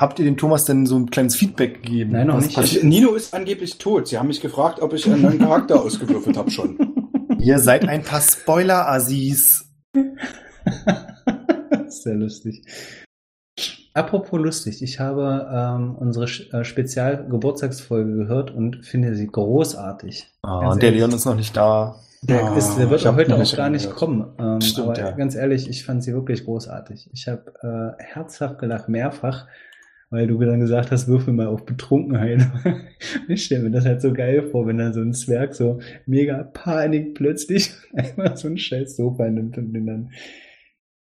habt ihr dem Thomas denn so ein kleines Feedback gegeben? Nein, noch nicht. passiert? Also, Nino ist angeblich tot. Sie haben mich gefragt, ob ich einen neuen Charakter ausgewürfelt habe schon. Ihr seid ein paar Spoiler-Assis. Sehr lustig. Apropos lustig, ich habe ähm, unsere äh, Spezial-Geburtstagsfolge gehört und finde sie großartig. Ah, der. Leon ist noch nicht da. Der, Ah, ist, der wird ich hab heute noch auch gar nicht kommen. Ähm, Stimmt, aber ja. ganz ehrlich, ich fand sie wirklich großartig. Ich habe äh, herzhaft gelacht, mehrfach, weil du dann gesagt hast, würfel mal auf Betrunkenheit. ich stelle mir das halt so geil vor, wenn dann so ein Zwerg so mega Panik plötzlich einfach so ein scheiß Sofa nimmt und den dann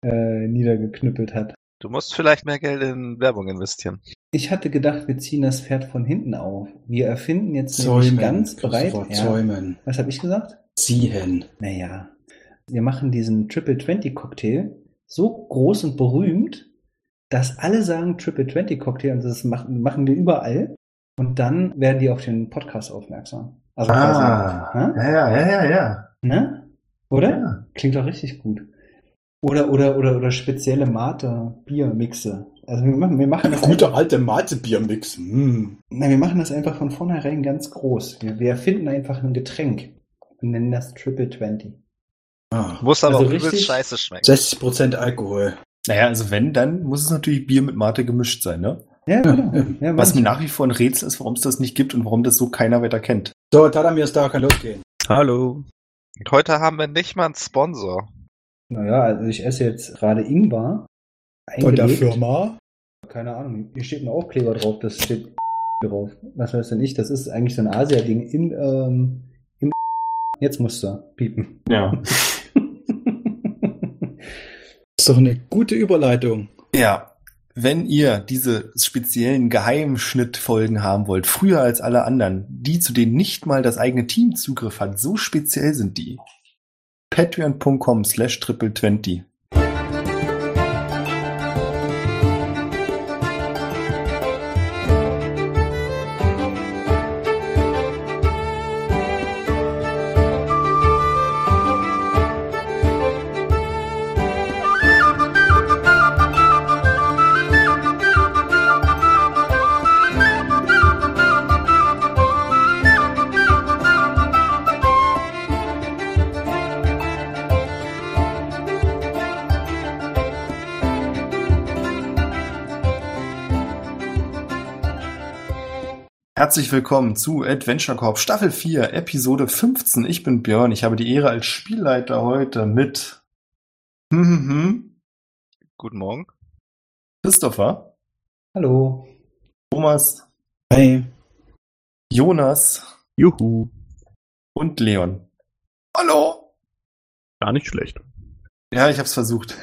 äh, niedergeknüppelt hat. Du musst vielleicht mehr Geld in Werbung investieren. Ich hatte gedacht, wir ziehen das Pferd von hinten auf. Wir erfinden jetzt nämlich Zäumen. ganz breit. Zäumen. Was habe ich gesagt? Ziehen. Naja, wir machen diesen Triple 20 Cocktail so groß und berühmt, dass alle sagen Triple 20 Cocktail und das machen, machen wir überall. Und dann werden die auf den Podcast aufmerksam. Also Ah, quasi, ja, ja, ja, ja, ja. ne? Oder? Ja. Klingt doch richtig gut. Oder, oder, oder, oder spezielle Mate-Bier-Mixe. Also wir machen, wir machen das Guter einfach- alte Mate-Biermix. Mm. Nein, wir machen das einfach von vornherein ganz groß. Wir, wir erfinden einfach ein Getränk und nennen das Triple 20. Ah. Muss aber Also auch übelst richtig- scheiße schmecken. 60% Alkohol. Naja, also wenn, dann muss es natürlich Bier mit Mate gemischt sein, ne? Ja, genau. Ja, Was mir nach wie vor ein Rätsel ist, warum es das nicht gibt und warum das so keiner weiter kennt. So, Tadamir ist da, kann losgehen. Hallo. Und heute haben wir nicht mal einen Sponsor. Naja, also ich esse jetzt gerade Ingwer. Von der. Firma? Keine Ahnung. Hier steht ein Aufkleber drauf, das steht drauf. Was weiß denn ich? Das ist eigentlich so ein Asia-Ding in, ähm, im Jetzt musst du piepen. Ja. ist doch eine gute Überleitung. Ja. Wenn ihr diese speziellen Geheimschnittfolgen haben wollt, früher als alle anderen, die zu denen nicht mal das eigene Team Zugriff hat, so speziell sind die. Patreon.com slash triple 20. Herzlich willkommen zu Adventure Corp Staffel 4, Episode 15. Ich bin Björn. Ich habe die Ehre als Spielleiter heute mit hm, hm, hm, Guten Morgen. Christopher, Hallo. Thomas, Hey. Jonas Juhu. und Leon. Hallo! Gar nicht schlecht. Ja, ich habe es versucht.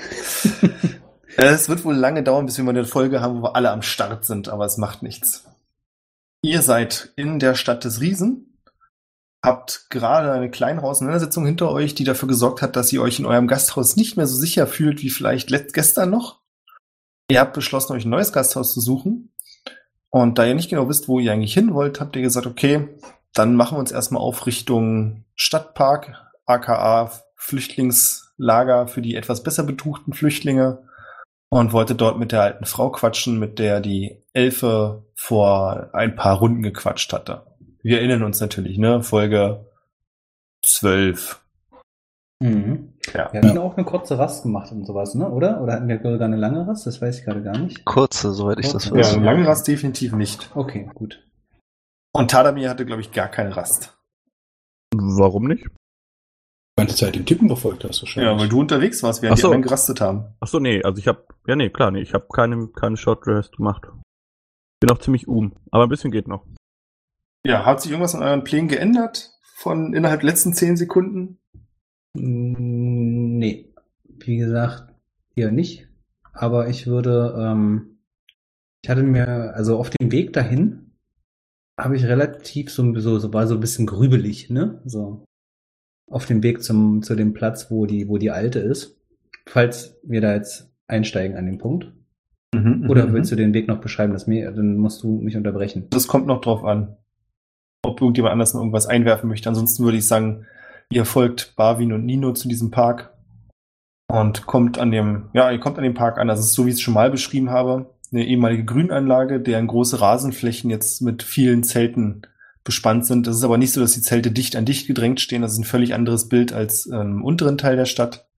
es wird wohl lange dauern, bis wir mal eine Folge haben, wo wir alle am Start sind, aber es macht nichts. Ihr seid in der Stadt des Riesen, habt gerade eine kleine Auseinandersetzung hinter euch, die dafür gesorgt hat, dass ihr euch in eurem Gasthaus nicht mehr so sicher fühlt wie vielleicht gestern noch. Ihr habt beschlossen, euch ein neues Gasthaus zu suchen. Und da ihr nicht genau wisst, wo ihr eigentlich hin wollt, habt ihr gesagt, okay, dann machen wir uns erstmal auf Richtung Stadtpark, aka Flüchtlingslager für die etwas besser betuchten Flüchtlinge und wollte dort mit der alten Frau quatschen, mit der die Elfe vor ein paar Runden gequatscht hatte. Wir erinnern uns natürlich, ne? Folge 12. Mhm. Ja. Wir hatten auch eine kurze Rast gemacht und sowas, ne? Oder? Oder hatten wir sogar eine lange Rast? Das weiß ich gerade gar nicht. Kurze, soweit ich das Ja, Ja, weiß. einen langen Rast definitiv nicht. Okay, gut. Und Tadamir hatte, glaube ich, gar keine Rast. Warum nicht? Die ganze Zeit den Typen verfolgt hast wahrscheinlich. Ja, weil du unterwegs warst, während Ach so. die anderen gerastet haben. Ach so, nee, also ich habe ja nee, klar, nee, ich habe keine keine Short Rest gemacht. Bin auch ziemlich um, aber ein bisschen geht noch. Ja, hat sich irgendwas an euren Plänen geändert von innerhalb der letzten 10 Sekunden? Mm, Nee, wie gesagt, eher nicht. Aber ich würde, ähm, ich hatte mir, also auf dem Weg dahin habe ich relativ so, so, so war so ein bisschen grübelig, ne? So auf dem Weg zum zu dem Platz, wo die, wo die alte ist. Falls wir da jetzt einsteigen an den Punkt. Mhm, Oder willst du den Weg noch beschreiben? Das mir, dann musst du mich unterbrechen. Das kommt noch drauf an, ob irgendjemand anders noch irgendwas einwerfen möchte. Ansonsten würde ich sagen, ihr folgt Barwin und Nino zu diesem Park und kommt an dem, ja, ihr kommt an dem Park an. Das ist so, wie ich es schon mal beschrieben habe. eine ehemalige Grünanlage, deren große Rasenflächen jetzt mit vielen Zelten bespannt sind. Das ist aber nicht so, dass die Zelte dicht an dicht gedrängt stehen. Das ist ein völlig anderes Bild als ähm, im unteren Teil der Stadt.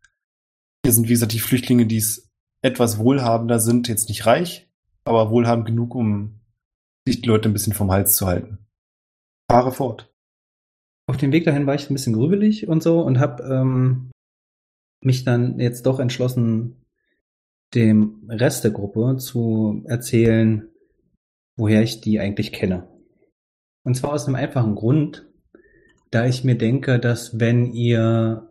Hier sind, wie gesagt, die Flüchtlinge, die es etwas wohlhabender sind, jetzt nicht reich, aber wohlhabend genug, um sich die Leute ein bisschen vom Hals zu halten. Fahre fort. Auf dem Weg dahin war ich ein bisschen grübelig und so und habe ähm, mich dann jetzt doch entschlossen, dem Rest der Gruppe zu erzählen, woher ich die eigentlich kenne. Und zwar aus einem einfachen Grund, da ich mir denke, dass wenn ihr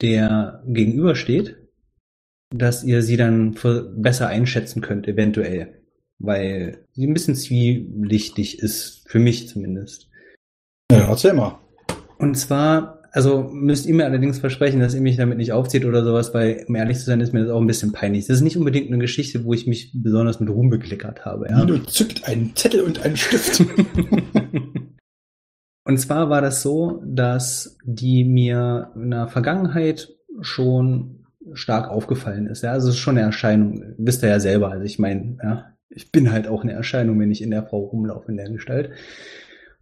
der gegenübersteht, dass ihr sie dann besser einschätzen könnt, eventuell. Weil sie ein bisschen zwielichtig ist, für mich zumindest. Ja, erzähl mal. Und zwar, also müsst ihr mir allerdings versprechen, dass ihr mich damit nicht aufzieht oder sowas, weil, um ehrlich zu sein, ist mir das auch ein bisschen peinlich. Das ist nicht unbedingt eine Geschichte, wo ich mich besonders mit Ruhm bekleckert habe. Ja? Nino zückt einen Zettel und einen Stift. Und zwar war das so, dass die mir in der Vergangenheit schon stark aufgefallen ist. Ja, also es ist schon eine Erscheinung. Wisst ihr ja selber. Also ich meine, ja, ich bin halt auch eine Erscheinung, wenn ich in der Frau rumlaufe in der Gestalt.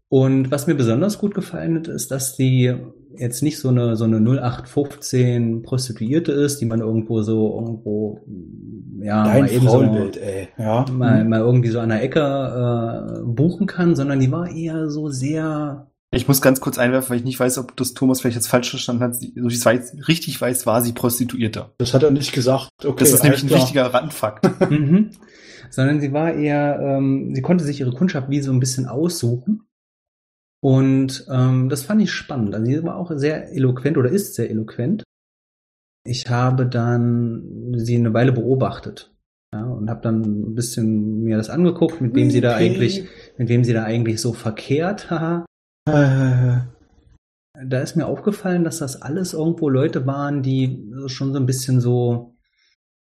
Und was mir besonders gut gefallen hat, ist, dass die jetzt nicht so eine, so eine 0815 Prostituierte ist, die man irgendwo so irgendwo, ja, Dein mal eben so, ey. Ja. mal, mal irgendwie so an der Ecke äh, buchen kann, sondern die war eher so sehr, Ich muss ganz kurz einwerfen, weil ich nicht weiß, ob das Thomas vielleicht jetzt falsch verstanden hat. So wie ich es weiß, richtig weiß, war sie Prostituierte. Das hat er nicht gesagt. Okay, Das ist nämlich ein klar. wichtiger Randfakt. mhm. sondern sie war eher, ähm, sie konnte sich ihre Kundschaft wie so ein bisschen aussuchen. Und ähm, das fand ich spannend. Also sie war auch sehr eloquent oder ist sehr eloquent. Ich habe dann sie eine Weile beobachtet. Ja, und habe dann ein bisschen mir das angeguckt, mit wem sie da eigentlich, mit wem sie da eigentlich so verkehrt. Äh, da ist mir aufgefallen, dass das alles irgendwo Leute waren, die schon so ein bisschen so,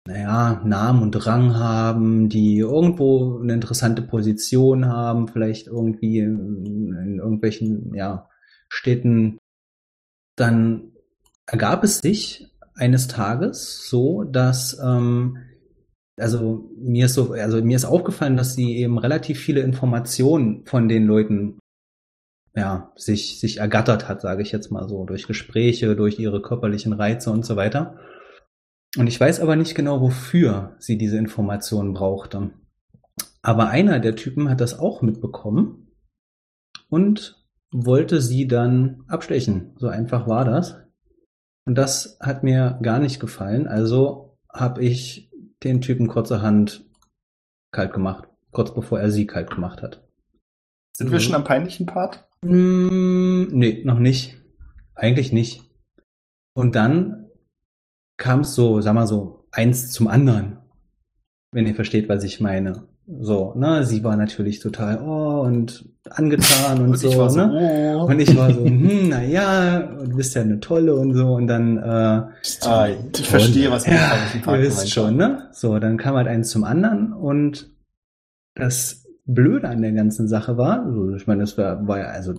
naja, Namen und Rang haben, die irgendwo eine interessante Position haben, vielleicht irgendwie in, in irgendwelchen, ja, Städten. Dann ergab es sich eines Tages so, dass, ähm, also mir ist so, also mir ist aufgefallen, dass sie eben relativ viele Informationen von den Leuten ja, sich, sich ergattert hat, sage ich jetzt mal so, durch Gespräche, durch ihre körperlichen Reize und so weiter. Und ich weiß aber nicht genau, wofür sie diese Informationen brauchte. Aber einer der Typen hat das auch mitbekommen und wollte sie dann abstechen. So einfach war das. Und das hat mir gar nicht gefallen. Also habe ich den Typen kurzerhand kalt gemacht, kurz bevor er sie kalt gemacht hat. Sind wir schon am peinlichen Part? Mm, nee, noch nicht. Eigentlich nicht. Und dann kam es so, sag mal so, eins zum anderen. Wenn ihr versteht, was ich meine. So, ne, sie war natürlich total, oh, und angetan und, Und so, ich war so, ne? oh. Und ich war so, hm, na ja, und du bist ja eine tolle und so, und dann, äh, Ah, ich verstehe, was ja, ihr wisst schon, ne? So, dann kam halt eins zum anderen und das Blöde an der ganzen Sache war, also ich meine, das war, war ja, also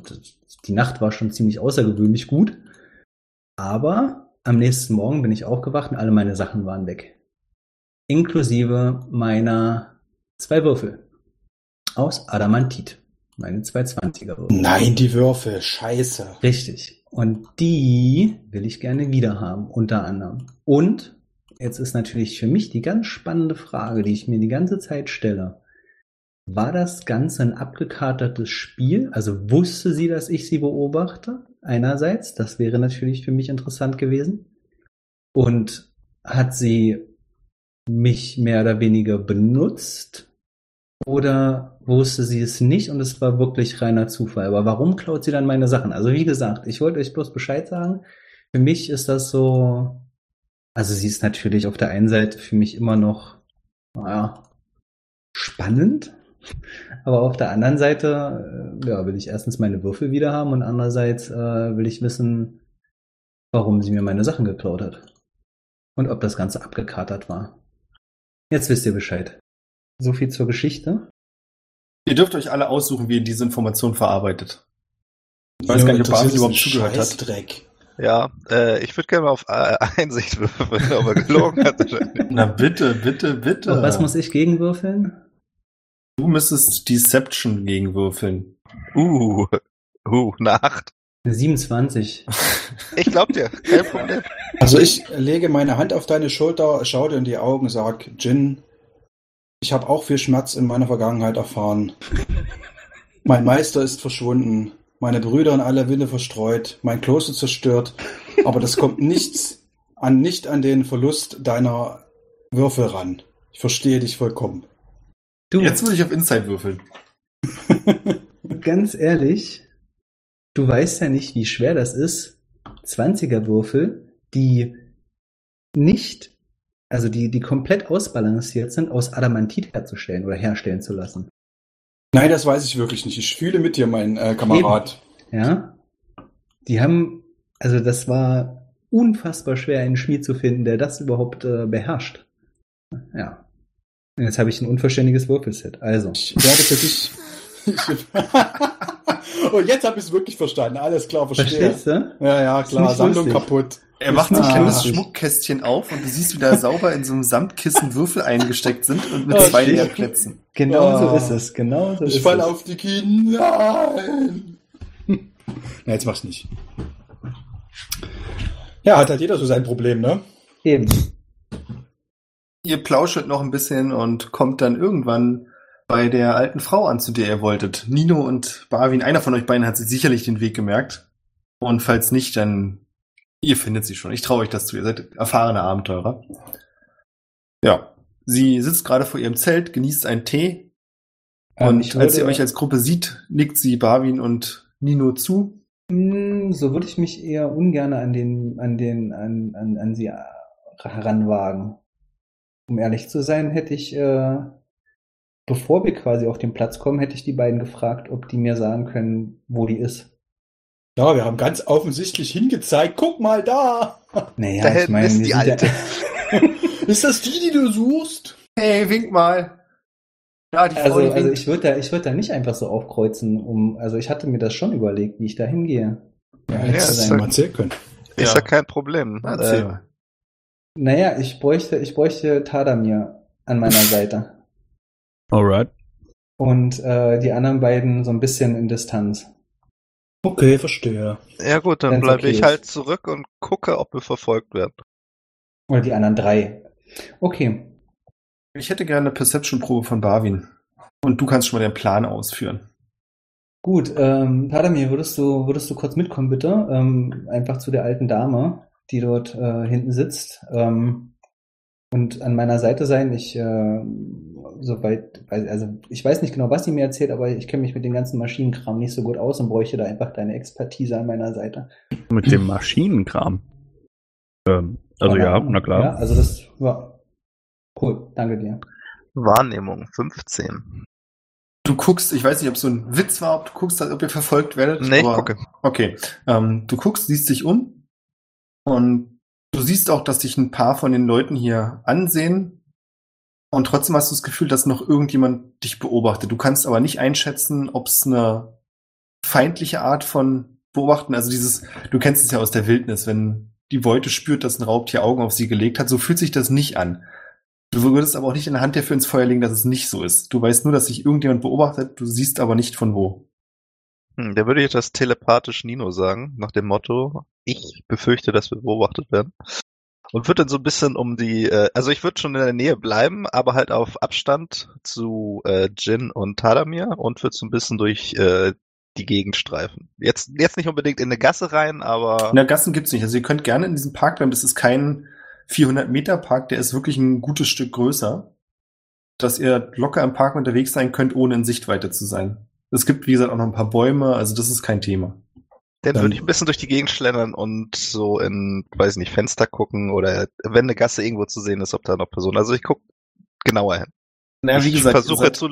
die Nacht war schon ziemlich außergewöhnlich gut, aber am nächsten Morgen bin ich aufgewacht und alle meine Sachen waren weg. Inklusive meiner zwei Würfel aus Adamantit. Meine 220er Würfel. Nein, die Würfel. Scheiße. Richtig. Und die will ich gerne wieder haben, unter anderem. Und jetzt ist natürlich für mich die ganz spannende Frage, die ich mir die ganze Zeit stelle. War das Ganze ein abgekatertes Spiel? Also wusste sie, dass ich sie beobachte? Einerseits, das wäre natürlich für mich interessant gewesen. Und hat sie mich mehr oder weniger benutzt? Oder wusste sie es nicht und es war wirklich reiner Zufall? Aber warum klaut sie dann meine Sachen? Also wie gesagt, ich wollte euch bloß Bescheid sagen. Für mich ist das so, also sie ist natürlich auf der einen Seite für mich immer noch, naja, spannend. Aber auf der anderen Seite, äh, ja, will ich erstens meine Würfel wieder haben und andererseits äh, will ich wissen, warum sie mir meine Sachen geklaut hat. Und ob das Ganze abgekatert war. Jetzt wisst ihr Bescheid. So viel zur Geschichte. Ihr dürft euch alle aussuchen, wie ihr diese Information verarbeitet. Ich weiß gar nicht, ob Basi überhaupt zugehört hat. Scheißdreck. Ja, äh, ich würde gerne mal auf äh, Einsicht würfeln, ob er gelogen hat. Na bitte, bitte, bitte. Und was muss ich gegenwürfeln? Du müsstest Deception gegenwürfeln. uh, uh, eine Acht. Eine 27. Ich glaub dir, kein Problem. Also ich lege meine Hand auf deine Schulter, schau dir in die Augen, sag, Jin, ich habe auch viel Schmerz in meiner Vergangenheit erfahren. Mein Meister ist verschwunden, meine Brüder in alle Winde verstreut, mein Kloster zerstört, aber das kommt nichts an, nicht an den Verlust deiner Würfel ran. Ich verstehe dich vollkommen. Du, Jetzt würde ich auf Inside würfeln. ganz ehrlich, du weißt ja nicht, wie schwer das ist, 20er Würfel, die nicht, also die, die komplett ausbalanciert sind, aus Adamantit herzustellen oder herstellen zu lassen. Nein, das weiß ich wirklich nicht. Ich fühle mit dir, mein äh, Kamerad. Ja. Die haben, also das war unfassbar schwer, einen Schmied zu finden, der das überhaupt äh, beherrscht. Ja. Und Jetzt habe ich ein unvollständiges Würfelset. Also. Ich werde für dich. Und jetzt habe ich es wirklich verstanden. Alles klar, verstehe. Verstehst du? Ja, ja, klar. Sammlung lustig. kaputt. Er macht so ein kleines Schmuckkästchen auf und du siehst, wie da sauber in so einem Samtkissen Würfel eingesteckt sind und mit Oh, zwei. Leerplätzen. Genau so Ah. ist es. Genau so Ich ist falle auf die Knie. Nein. Na, jetzt mach's nicht. Ja, hat halt jeder so sein Problem, ne? Eben. Ihr plauschert noch ein bisschen und kommt dann irgendwann bei der alten Frau an, zu der ihr wolltet. Nino und Barwin, einer von euch beiden hat sich sicherlich den Weg gemerkt. Und falls nicht, dann ihr findet sie schon. Ich traue euch das zu. Ihr seid erfahrene Abenteurer. Ja. Sie sitzt gerade vor ihrem Zelt, genießt einen Tee. Ähm, Und als sie euch als Gruppe sieht, nickt sie Barwin und Nino zu. Hm, So würde ich mich eher ungern an den, an den, an, an, an sie heranwagen. Um ehrlich zu sein, hätte ich, äh, bevor wir quasi auf den Platz kommen, hätte ich die beiden gefragt, ob die mir sagen können, wo die ist. Ja, wir haben ganz offensichtlich hingezeigt. Guck mal da. Naja, Da ich meine, ist die sind Alte. Ja, Ist das die, die du suchst? Hey, wink mal. Ja, die Frau, also, die also winkt. ich würde da, ich würde da nicht einfach so aufkreuzen, um, also ich hatte mir das schon überlegt, wie ich da hingehe. Ja, sein. Hättest du mal erzählen können. Ist Ja. ja kein Problem. Erzähl Äh, mal. Naja, ich bräuchte, ich bräuchte Tadamir an meiner Seite. Alright. Und äh, die anderen beiden so ein bisschen in Distanz. Okay, verstehe. ja gut, dann Wenn's bleibe okay ich ist. halt zurück und gucke, ob wir verfolgt werden. Oder die anderen drei. Okay. Ich hätte gerne eine Perception-Probe von Barwin. Und du kannst schon mal den Plan ausführen. Gut, ähm, Tadamir, würdest du, würdest du kurz mitkommen, bitte? Ähm, einfach zu der alten Dame, die dort äh, hinten sitzt. Ähm, und an meiner Seite sein. Ich, äh, soweit, also ich weiß nicht genau, was sie mir erzählt, aber ich kenne mich mit dem ganzen Maschinenkram nicht so gut aus und bräuchte da einfach deine Expertise an meiner Seite. Mit dem Maschinenkram. Ähm, also ja, Ahnung. na klar. Ja, also das war cool. Danke dir. Wahrnehmung 15. Du guckst, ich weiß nicht, ob es so ein Witz war, ob du guckst, ob ihr verfolgt werdet. Nee, aber- gucke. Okay. Ähm, du guckst, siehst dich um und du siehst auch, dass sich ein paar von den Leuten hier ansehen und trotzdem hast du das Gefühl, dass noch irgendjemand dich beobachtet. Du kannst aber nicht einschätzen, ob es eine feindliche Art von Beobachten, also dieses, du kennst es ja aus der Wildnis, wenn die Beute spürt, dass ein Raubtier Augen auf sie gelegt hat, so fühlt sich das nicht an. Du würdest aber auch nicht in der Hand dafür ins Feuer legen, dass es nicht so ist. Du weißt nur, dass sich irgendjemand beobachtet, du siehst aber nicht von wo. Hm, da würde ich das telepathisch Nino sagen, nach dem Motto, ich befürchte, dass wir beobachtet werden. Und würde dann so ein bisschen um die, äh, also ich würde schon in der Nähe bleiben, aber halt auf Abstand zu äh, Jin und Tadamir und würde so ein bisschen durch äh, die Gegend streifen. Jetzt, jetzt nicht unbedingt in eine Gasse rein, aber Na, Gassen gibt's nicht. Also ihr könnt gerne in diesem Park bleiben. Das ist kein 400 Meter Park, der ist wirklich ein gutes Stück größer, dass ihr locker im Park unterwegs sein könnt, ohne in Sichtweite zu sein. Es gibt, wie gesagt, auch noch ein paar Bäume, also das ist kein Thema. dann Dann- würde ich ein bisschen durch die Gegend schlendern und so in, weiß nicht, Fenster gucken oder wenn eine Gasse irgendwo zu sehen ist, ob da noch Personen. Also ich gucke genauer hin. Naja, wie ich gesagt, versuche seid- zu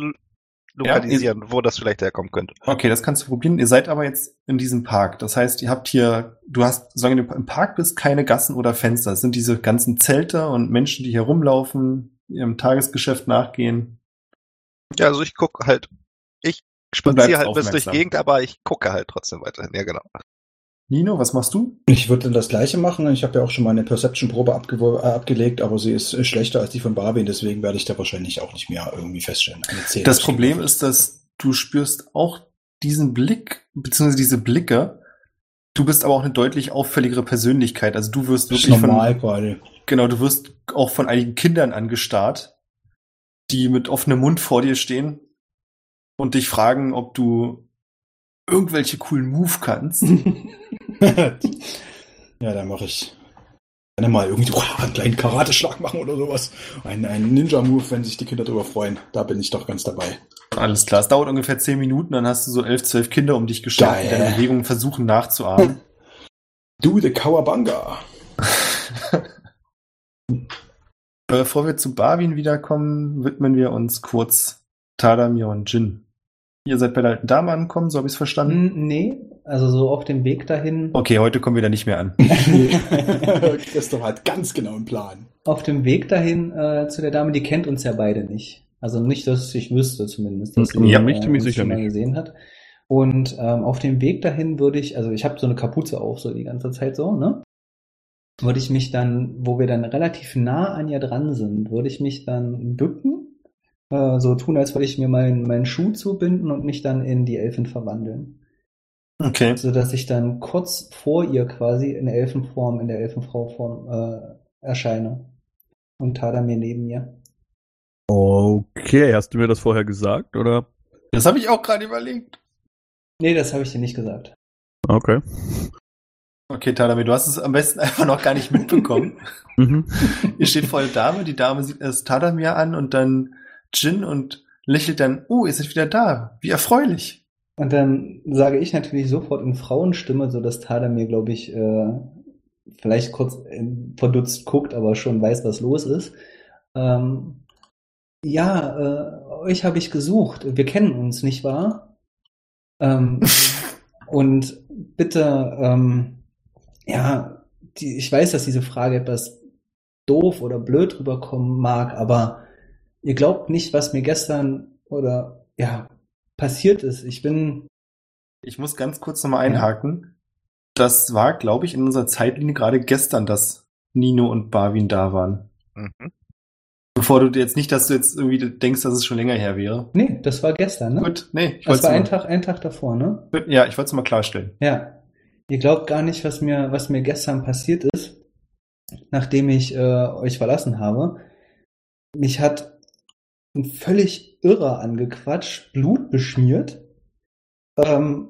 lokalisieren, wo das vielleicht herkommen könnte. Okay, das kannst du probieren. Ihr seid aber jetzt in diesem Park. Das heißt, ihr habt hier, du hast, solange du im Park bist, keine Gassen oder Fenster. Es sind diese ganzen Zelte und Menschen, die hier rumlaufen, ihrem Tagesgeschäft nachgehen. Ja, also ich gucke halt, ich spaziere halt bis durch die. Gegend, aber ich gucke halt trotzdem weiterhin. Ja, genau. Nino, was machst du? Ich würde das gleiche machen. Ich habe ja auch schon mal eine Perception-Probe abge äh, abgelegt, aber sie ist schlechter als die von Barwin, deswegen werde ich da wahrscheinlich auch nicht mehr irgendwie feststellen. Eine 10 Das Problem ist, dass du spürst auch diesen Blick, beziehungsweise diese Blicke. Du bist aber auch eine deutlich auffälligere Persönlichkeit. Also du wirst wirklich normal von, gerade. genau, du wirst auch von einigen Kindern angestarrt, die mit offenem Mund vor dir stehen und dich fragen, ob du irgendwelche coolen Move kannst. ja, dann mache ich gerne mal irgendwie boah, einen kleinen Karateschlag machen oder sowas. Ein, ein Ninja-Move, wenn sich die Kinder darüber freuen. Da bin ich doch ganz dabei. Alles klar, es dauert ungefähr zehn Minuten, dann hast du so elf, zwölf Kinder um dich geschart, die deine Bewegungen versuchen nachzuahmen. Do the Kawabanga. Bevor wir zu Barwin wiederkommen, widmen wir uns kurz Tadamir und Jin. Ihr seid bei der alten Dame angekommen, so habe ich es verstanden. Nee, also so auf dem Weg dahin. Okay, heute kommen wir da nicht mehr an. Christoph hat ganz genau einen Plan. Auf dem Weg dahin äh, zu der Dame, die kennt uns ja beide nicht. Also nicht, dass ich wüsste zumindest, dass Ja, sie mich ziemlich uns sicher schon mal nicht. gesehen hat. Und ähm, auf dem Weg dahin würde ich, also ich habe so eine Kapuze auf, so die ganze Zeit so, ne? Würde ich mich dann, wo wir dann relativ nah an ihr dran sind, würde ich mich dann bücken, äh, so tun, als würde ich mir meinen meinen Schuh zubinden und mich dann in die Elfin verwandeln. Okay. So dass ich dann kurz vor ihr quasi in Elfenform, in der Elfenfrauform äh, erscheine. Und Tada mir neben mir. Okay, hast du mir das vorher gesagt, oder? Das habe ich auch gerade überlegt. Nee, das habe ich dir nicht gesagt. Okay. Okay, Tadamir, du hast es am besten einfach noch gar nicht mitbekommen. Mhm. Ihr steht vor der Dame, die Dame sieht erst Tadamir an und dann Jin und lächelt dann, oh, ihr seid wieder da. Wie erfreulich. Und dann sage ich natürlich sofort in Frauenstimme, so dass Tada mir, glaube ich, äh, vielleicht kurz äh, verdutzt guckt, aber schon weiß, was los ist. Ähm, ja, äh, euch habe ich gesucht. Wir kennen uns, nicht wahr? Ähm, und bitte, ähm, ja, die, ich weiß, dass diese Frage etwas doof oder blöd rüberkommen mag, aber ihr glaubt nicht, was mir gestern oder ja passiert ist. Ich bin Ich muss ganz kurz nochmal einhaken. Das war, glaube ich, in unserer Zeitlinie gerade gestern, dass Nino und Barwin da waren. Mhm. Bevor du jetzt nicht, dass du jetzt irgendwie denkst, dass es schon länger her wäre. nee, das war gestern, ne? Gut, nee, ich das wollte war ein es Tag, ein Tag davor, ne? mal, ja, ich wollte es mal klarstellen. Ja. Ihr glaubt gar nicht, was mir, was mir gestern passiert ist, nachdem ich äh, euch verlassen habe. Mich hat ein völlig Irrer angequatscht, Blut beschmiert ähm,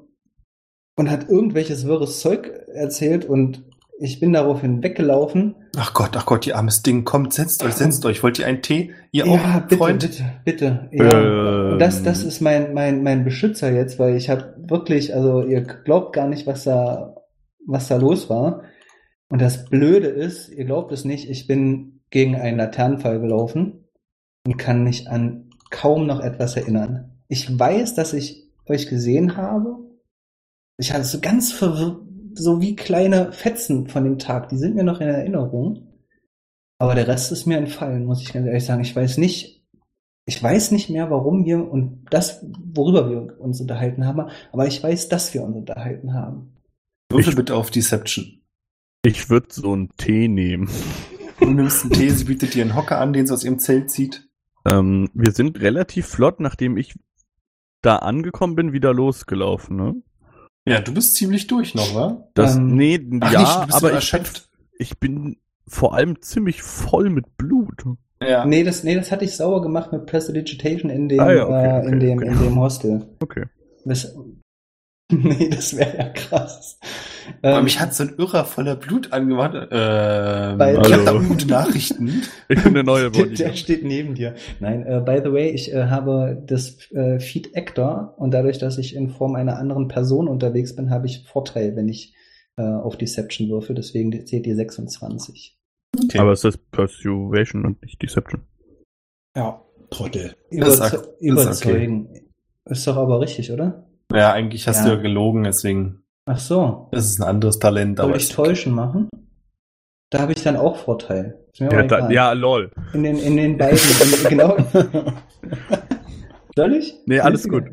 und hat irgendwelches wirres Zeug erzählt und ich bin daraufhin weggelaufen. Ach Gott, ach Gott, ihr armes Ding, kommt, setzt euch, setzt euch. Wollt ihr einen Tee? Ihr ja, auch, bitte, Freund? bitte, bitte. Ja, Ähm. das, das ist mein, mein, mein Beschützer jetzt, weil ich habe wirklich, also ihr glaubt gar nicht, was da, was da los war. Und das Blöde ist, ihr glaubt es nicht, ich bin gegen einen Laternenfall gelaufen und kann mich an kaum noch etwas erinnern. Ich weiß, dass ich euch gesehen habe. Ich hatte so ganz verwirrt, so wie kleine Fetzen von dem Tag, die sind mir noch in Erinnerung. Aber der Rest ist mir entfallen, muss ich ganz ehrlich sagen. Ich weiß nicht, ich weiß nicht mehr, warum wir und das, worüber wir uns unterhalten haben, aber ich weiß, dass wir uns unterhalten haben. Würfel bitte auf Deception. Ich würde so einen Tee nehmen. Du nimmst einen Tee, sie bietet dir einen Hocker an, den sie aus ihrem Zelt zieht. Ähm, wir sind relativ flott, nachdem ich da angekommen bin, wieder losgelaufen, ne? Ja, du bist ziemlich durch noch, wa? Das, Ähm, nee, Ach ja, nicht, du bist aber so ich, erschöpft. ich bin vor allem ziemlich voll mit Blut. Ja. Nee, das, nee, das hatte ich sauer gemacht mit Prestidigitation in dem, Ah ja, okay, äh, okay, in dem, okay. in dem Hostel. Okay. Das, nee, das wäre ja krass. Aber Ähm, mich hat so ein Irrer voller Blut angemacht. Ähm, Bei- ich hab da gute Nachrichten. Ich bin der neue der, der Bodyguard. steht neben dir. Nein, äh, by the way, ich äh, habe das äh, Feed Actor und dadurch, dass ich in Form einer anderen Person unterwegs bin, habe ich Vorteil, wenn ich auf Deception würfel. Deswegen zählt ihr 26. Okay. Aber es ist Persuasion und nicht Deception. Ja, Trottel. Das ist Überze ak- das ist überzeugen. Ist doch aber richtig, oder? Ja, eigentlich hast Ja. du ja gelogen, deswegen Ach so. ist es ein anderes Talent. Soll Aber ich ist okay. täuschen machen? Da habe ich dann auch Vorteil. Ist Ja, da, ja, lol. In den, in den beiden, in, genau. Soll ich? Nee, alles Ist gut.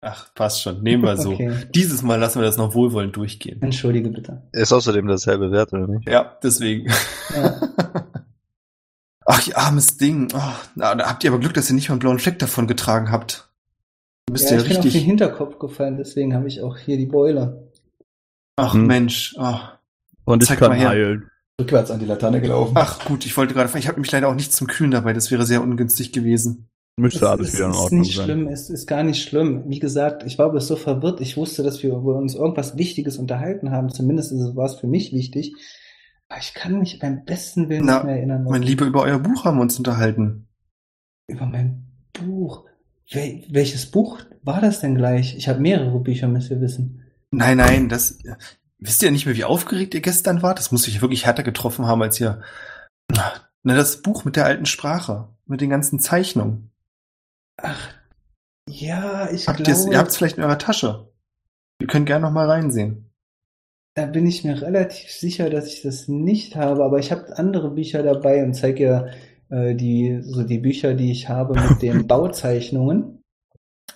Ach, passt schon. Nehmen wir so. Okay. Dieses Mal lassen wir das noch wohlwollend durchgehen. Entschuldige bitte. Ist außerdem dasselbe Wert, oder nicht? Ja, deswegen. Ja. Ach, ihr armes Ding. Oh, na, da habt ihr aber Glück, dass ihr nicht mal einen blauen Fleck davon getragen habt. Du bist Ja, ja, ich bin auf den richtig. Hinterkopf gefallen, deswegen habe ich auch hier die Beule. Ach Hm. Mensch. Oh. Und ich Zeig kann heilen. Rückwärts an die Laterne gelaufen. Ach gut, ich wollte gerade fragen, ich habe nämlich leider auch nichts zum Kühlen dabei, das wäre sehr ungünstig gewesen. Müsste alles es wieder in ist Ordnung nicht sein. schlimm, es ist gar nicht schlimm. Wie gesagt, ich war bloß so verwirrt. Ich wusste, dass wir über uns irgendwas Wichtiges unterhalten haben. Zumindest ist es- war es für mich wichtig. Aber ich kann mich beim besten Willen Na, nicht mehr erinnern. Mein Lieber, über euer Buch haben wir uns unterhalten. über mein Buch. Wel welches Buch war das denn gleich? Ich habe mehrere Bücher, müsst ihr wissen. Nein, nein, das. Wisst ihr nicht mehr, wie aufgeregt ihr gestern wart? Das muss euch wirklich härter getroffen haben, als ihr. Na, das Buch mit der alten Sprache, mit den ganzen Zeichnungen. Ach, ja, ich Habt glaube, ihr habt es vielleicht in eurer Tasche. Ihr könnt gerne noch mal reinsehen. da bin ich mir relativ sicher, dass ich das nicht habe, aber ich habe andere Bücher dabei und zeige ja äh, die, so die Bücher, die ich habe mit den Bauzeichnungen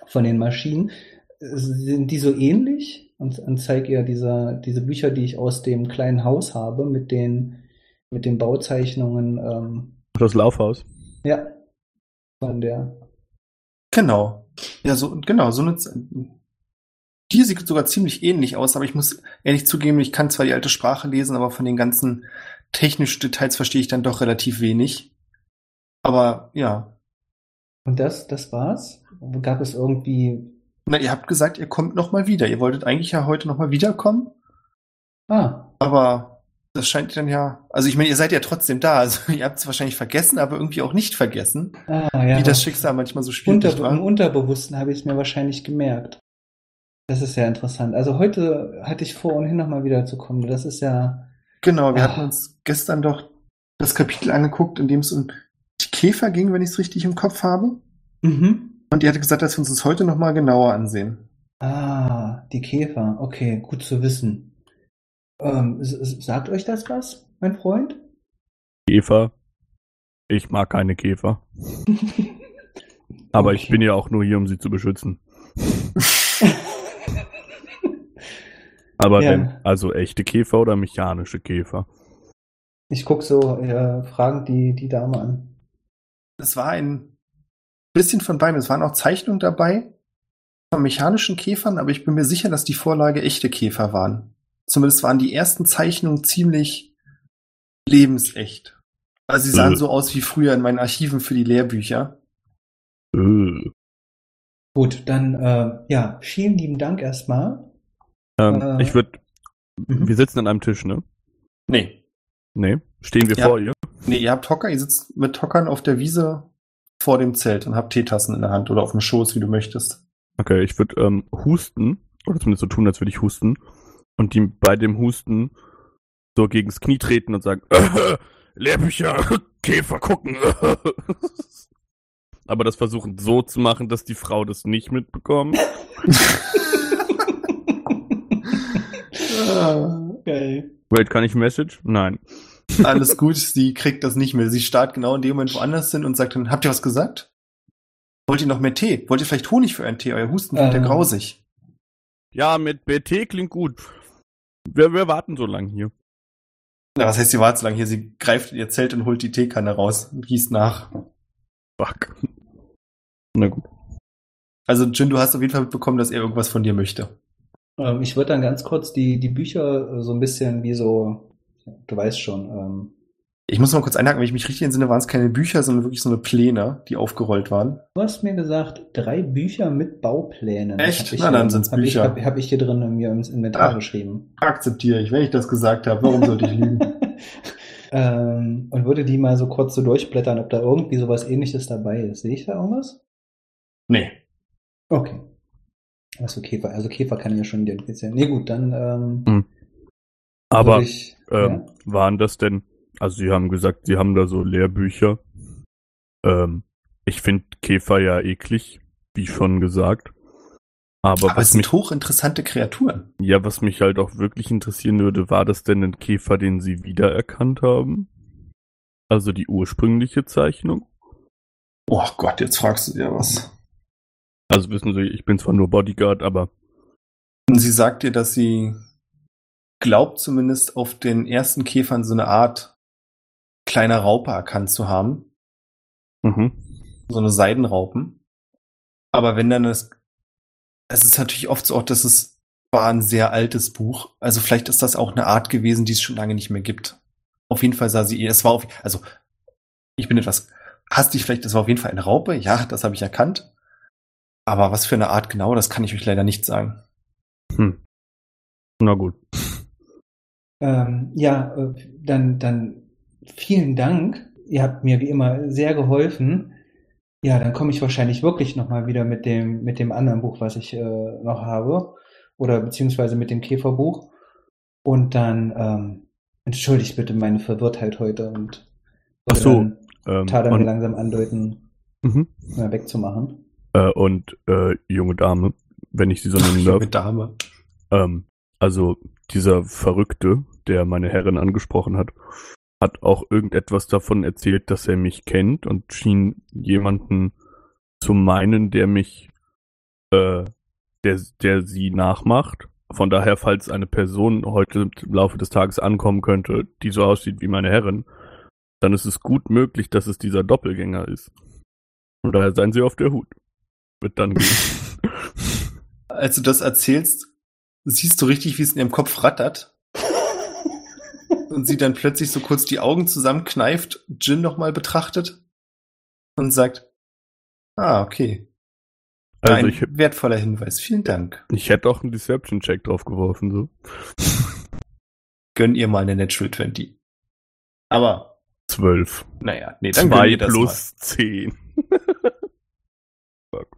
von den Maschinen. Sind die so ähnlich? Und, und zeige ihr diese, diese Bücher, die ich aus dem kleinen Haus habe, mit den, mit den Bauzeichnungen, ähm, Das Laufhaus. ja, von der Genau. Ja, so, genau, so eine. Hier sieht sogar ziemlich ähnlich aus, aber ich muss ehrlich zugeben, ich kann zwar die alte Sprache lesen, aber von den ganzen technischen Details verstehe ich dann doch relativ wenig. Aber ja. Und das, das war's? Gab es irgendwie. Na, ihr habt gesagt, ihr kommt noch mal wieder. Ihr wolltet eigentlich ja heute noch mal wiederkommen, Ah, aber das scheint dann ja. Also ich meine, ihr seid ja trotzdem da. Also ihr habt es wahrscheinlich vergessen, aber irgendwie auch nicht vergessen, ah ja. wie das Schicksal manchmal so spielt. Unter? Im Unterbewussten habe ich es mir wahrscheinlich gemerkt. Das ist ja interessant. Also heute hatte ich vor, ohnehin nochmal wiederzukommen. Das ist ja. Genau, wir Ah. hatten uns gestern doch das Kapitel angeguckt, in dem es um Käfer ging, wenn ich es richtig im Kopf habe. Mhm. Und ihr hatte gesagt, dass wir uns das heute noch mal genauer ansehen. Ah, die Käfer. Okay, gut zu wissen. Ähm, sagt euch das was, mein Freund? Käfer. Ich mag keine Käfer. Aber ich Okay. bin ja auch nur hier, um sie zu beschützen. Aber Ja. denn, also echte Käfer oder mechanische Käfer? Ich guck so äh, fragend die, die Dame an. Es war ein bisschen von beidem. Es waren auch Zeichnungen dabei von mechanischen Käfern, aber ich bin mir sicher, dass die Vorlage echte Käfer waren. Zumindest waren die ersten Zeichnungen ziemlich lebensecht. Also sie sahen Äh. so aus wie früher in meinen Archiven für die Lehrbücher. Äh. Gut, dann äh, ja, vielen lieben Dank erstmal. Ähm, Äh. ich würde, Mhm. wir sitzen an einem Tisch, ne? Nee. Nee, stehen wir Ja. vor ihr? Nee, ihr habt Hocker, ihr sitzt mit Hockern auf der Wiese vor dem Zelt und habt Teetassen in der Hand oder auf dem Schoß, wie du möchtest. Okay, ich würde ähm, husten, oder zumindest so tun, als würde ich husten, und die bei dem Husten so gegens Knie treten und sagen, äh, Lehrbücher, Käfer gucken. Aber das versuchen so zu machen, dass die Frau das nicht mitbekommt. Geil. Wait, kann ich Message? Nein. Alles gut, sie kriegt das nicht mehr. Sie starrt genau in dem Moment woanders hin und sagt dann, habt ihr was gesagt? Wollt ihr noch mehr Tee? Wollt ihr vielleicht Honig für euren Tee? Euer Husten wird ja Ähm. grausig. Ja, mit BT klingt gut. Wir, wir warten so lang hier. Na, was heißt, sie wartet so lange hier? Sie greift in ihr Zelt und holt die Teekanne raus und gießt nach. Fuck. Na gut. Also, Jin, du hast auf jeden Fall mitbekommen, dass er irgendwas von dir möchte. Ähm, ich würde dann ganz kurz die, die Bücher äh, so ein bisschen wie so, du weißt schon, ähm, Ich muss mal kurz einhaken, wenn ich mich richtig entsinne, waren es keine Bücher, sondern wirklich so eine Pläne, die aufgerollt waren. du hast mir gesagt, drei Bücher mit Bauplänen. Echt? Na, hier- dann hab Ich, Bücher. hab, hab ich hier drin in mir ins Inventar Ah. geschrieben. Akzeptiere ich, wenn ich das gesagt habe. Warum sollte ich lügen? ähm, und würde die mal so kurz so durchblättern, ob da irgendwie sowas ähnliches dabei ist. Sehe ich da irgendwas? Nee. Okay. Achso, Käfer. Also Käfer kann ich ja schon identifizieren. Nee, gut, dann ähm, Hm. Aber würde ich, ähm, waren das denn, also Sie haben gesagt, Sie haben da so Lehrbücher. Ähm, ich finde Käfer ja eklig, wie schon gesagt. Aber, Aber es was sind mich, hochinteressante Kreaturen. ja, was mich halt auch wirklich interessieren würde, war das denn ein Käfer, den Sie wiedererkannt haben? Also die ursprüngliche Zeichnung? Oh Gott, jetzt fragst du dir was. Also wissen Sie, ich bin zwar nur Bodyguard, aber sie sagt dir, dass sie glaubt zumindest auf den ersten Käfern so eine Art kleiner Raupe erkannt zu haben. mhm. so eine Seidenraupen. Aber wenn dann das, es ist natürlich oft so, auch, dass es war ein sehr altes Buch. Also vielleicht ist das auch eine Art gewesen, die es schon lange nicht mehr gibt. Auf jeden Fall sah sie, es war auf, also ich bin etwas hastig, vielleicht, es war auf jeden Fall eine Raupe. Ja, das habe ich erkannt. Aber was für eine Art genau, das kann ich euch leider nicht sagen. Hm. Na gut. Ähm, ja, äh, dann, dann vielen Dank. Ihr habt mir wie immer sehr geholfen. Ja, dann komme ich wahrscheinlich wirklich nochmal wieder mit dem, mit dem anderen Buch, was ich äh, noch habe. Oder beziehungsweise mit dem Käferbuch. Und dann ähm, entschuldigt bitte meine Verwirrtheit heute und Ach so, dann Ähm, Tada mir langsam andeuten, mhm. wegzumachen. äh, und äh, junge Dame, wenn ich sie so nennen Junge darf. Dame. Ähm, also dieser Verrückte, der meine Herrin angesprochen hat, hat auch irgendetwas davon erzählt, dass er mich kennt und schien jemanden zu meinen, der mich, äh, der, der sie nachmacht. Von daher, falls eine Person heute im Laufe des Tages ankommen könnte, die so aussieht wie meine Herrin, dann ist es gut möglich, dass es dieser Doppelgänger ist. Von daher seien Sie auf der Hut. Wird dann. Als du das erzählst, siehst du richtig, wie es in ihrem Kopf rattert. Und sie dann plötzlich so kurz die Augen zusammenkneift, Jin nochmal betrachtet und sagt, ah, okay. Also Ein ich, wertvoller Hinweis. Vielen Dank. ich hätte auch einen Deception-Check drauf geworfen, so. Gönn ihr mal eine Natural 20. Aber, Zwölf. naja, nee, dann Zwei plus zehn. Fuck.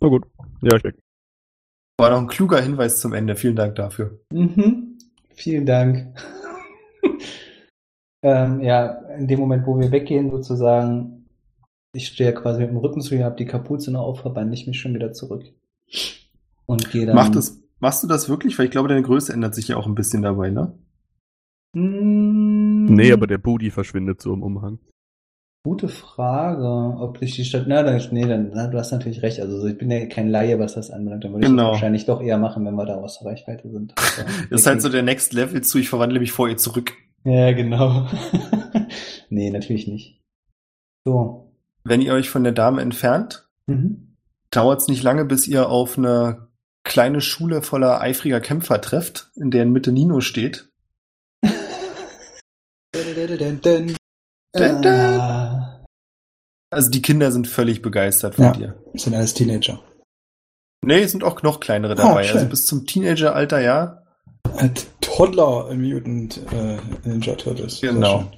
Na gut. Ja, ich weg. War noch ein kluger Hinweis zum Ende. Vielen Dank dafür. Mhm. Vielen Dank. ähm, ja, in dem Moment, wo wir weggehen, sozusagen, ich stehe quasi mit dem Rücken zu ihr, habe die Kapuze noch auf, verbande ich mich schon wieder zurück. Und gehe dann. Mach das, machst du das wirklich? Weil ich glaube, deine Größe ändert sich ja auch ein bisschen dabei, ne? Mm, Nee, aber der Booty verschwindet so im Umhang. Gute Frage, ob sich die Stadt. Na, dann, nee, dann, du hast natürlich recht. Also ich bin ja kein Laie, was das anbelangt. Dann würde ich Genau. das wahrscheinlich doch eher machen, wenn wir da aus der Reichweite sind. Also, Das ist halt so der Next Level zu, ich verwandle mich vor ihr zurück. Ja, genau. nee, natürlich nicht. So. Wenn ihr euch von der Dame entfernt, Mhm. dauert es nicht lange, bis ihr auf eine kleine Schule voller eifriger Kämpfer trefft, in deren Mitte Nino steht. Dun, Dun, dun. Ah. Also die Kinder sind völlig begeistert von Ja. dir. Sind alles Teenager. Nee, sind auch noch kleinere dabei. schön. also bis zum Teenageralter, ja. Ein Toddler Mutant äh, Ninja Turtles. Genau.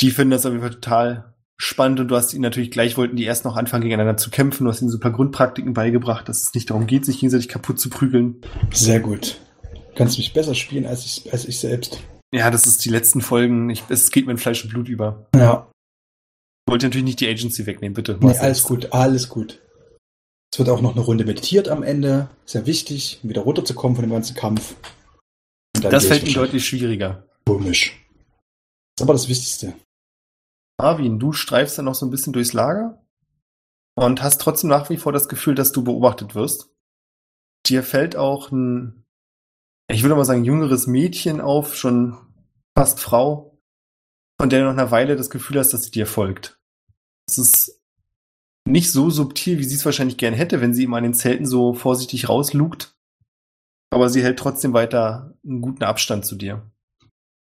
Die finden das auf jeden Fall total spannend und du hast ihnen natürlich gleich wollten die erst noch anfangen gegeneinander zu kämpfen. Du hast ihnen super Grundpraktiken beigebracht, dass es nicht darum geht, sich gegenseitig kaputt zu prügeln. Sehr gut. Kannst mich besser spielen als ich, als ich selbst. Ja, das ist die letzten Folgen. Ich, es geht mir in Fleisch und Blut über. Ja. Wollte natürlich nicht die Agency wegnehmen, bitte. Nee, alles gut, alles gut. Es wird auch noch eine Runde meditiert am Ende. Sehr wichtig, um wieder runterzukommen von dem ganzen Kampf. Das fällt wahrscheinlich- deutlich schwieriger. Komisch. Das ist aber das Wichtigste. Marvin, du streifst dann noch so ein bisschen durchs Lager und hast trotzdem nach wie vor das Gefühl, dass du beobachtet wirst. Dir fällt auch ein, ich würde mal sagen, jüngeres Mädchen auf, schon fast Frau, von der du nach einer Weile das Gefühl hast, dass sie dir folgt. Es ist nicht so subtil, wie sie es wahrscheinlich gern hätte, wenn sie immer an den Zelten so vorsichtig rauslugt. Aber sie hält trotzdem weiter einen guten Abstand zu dir.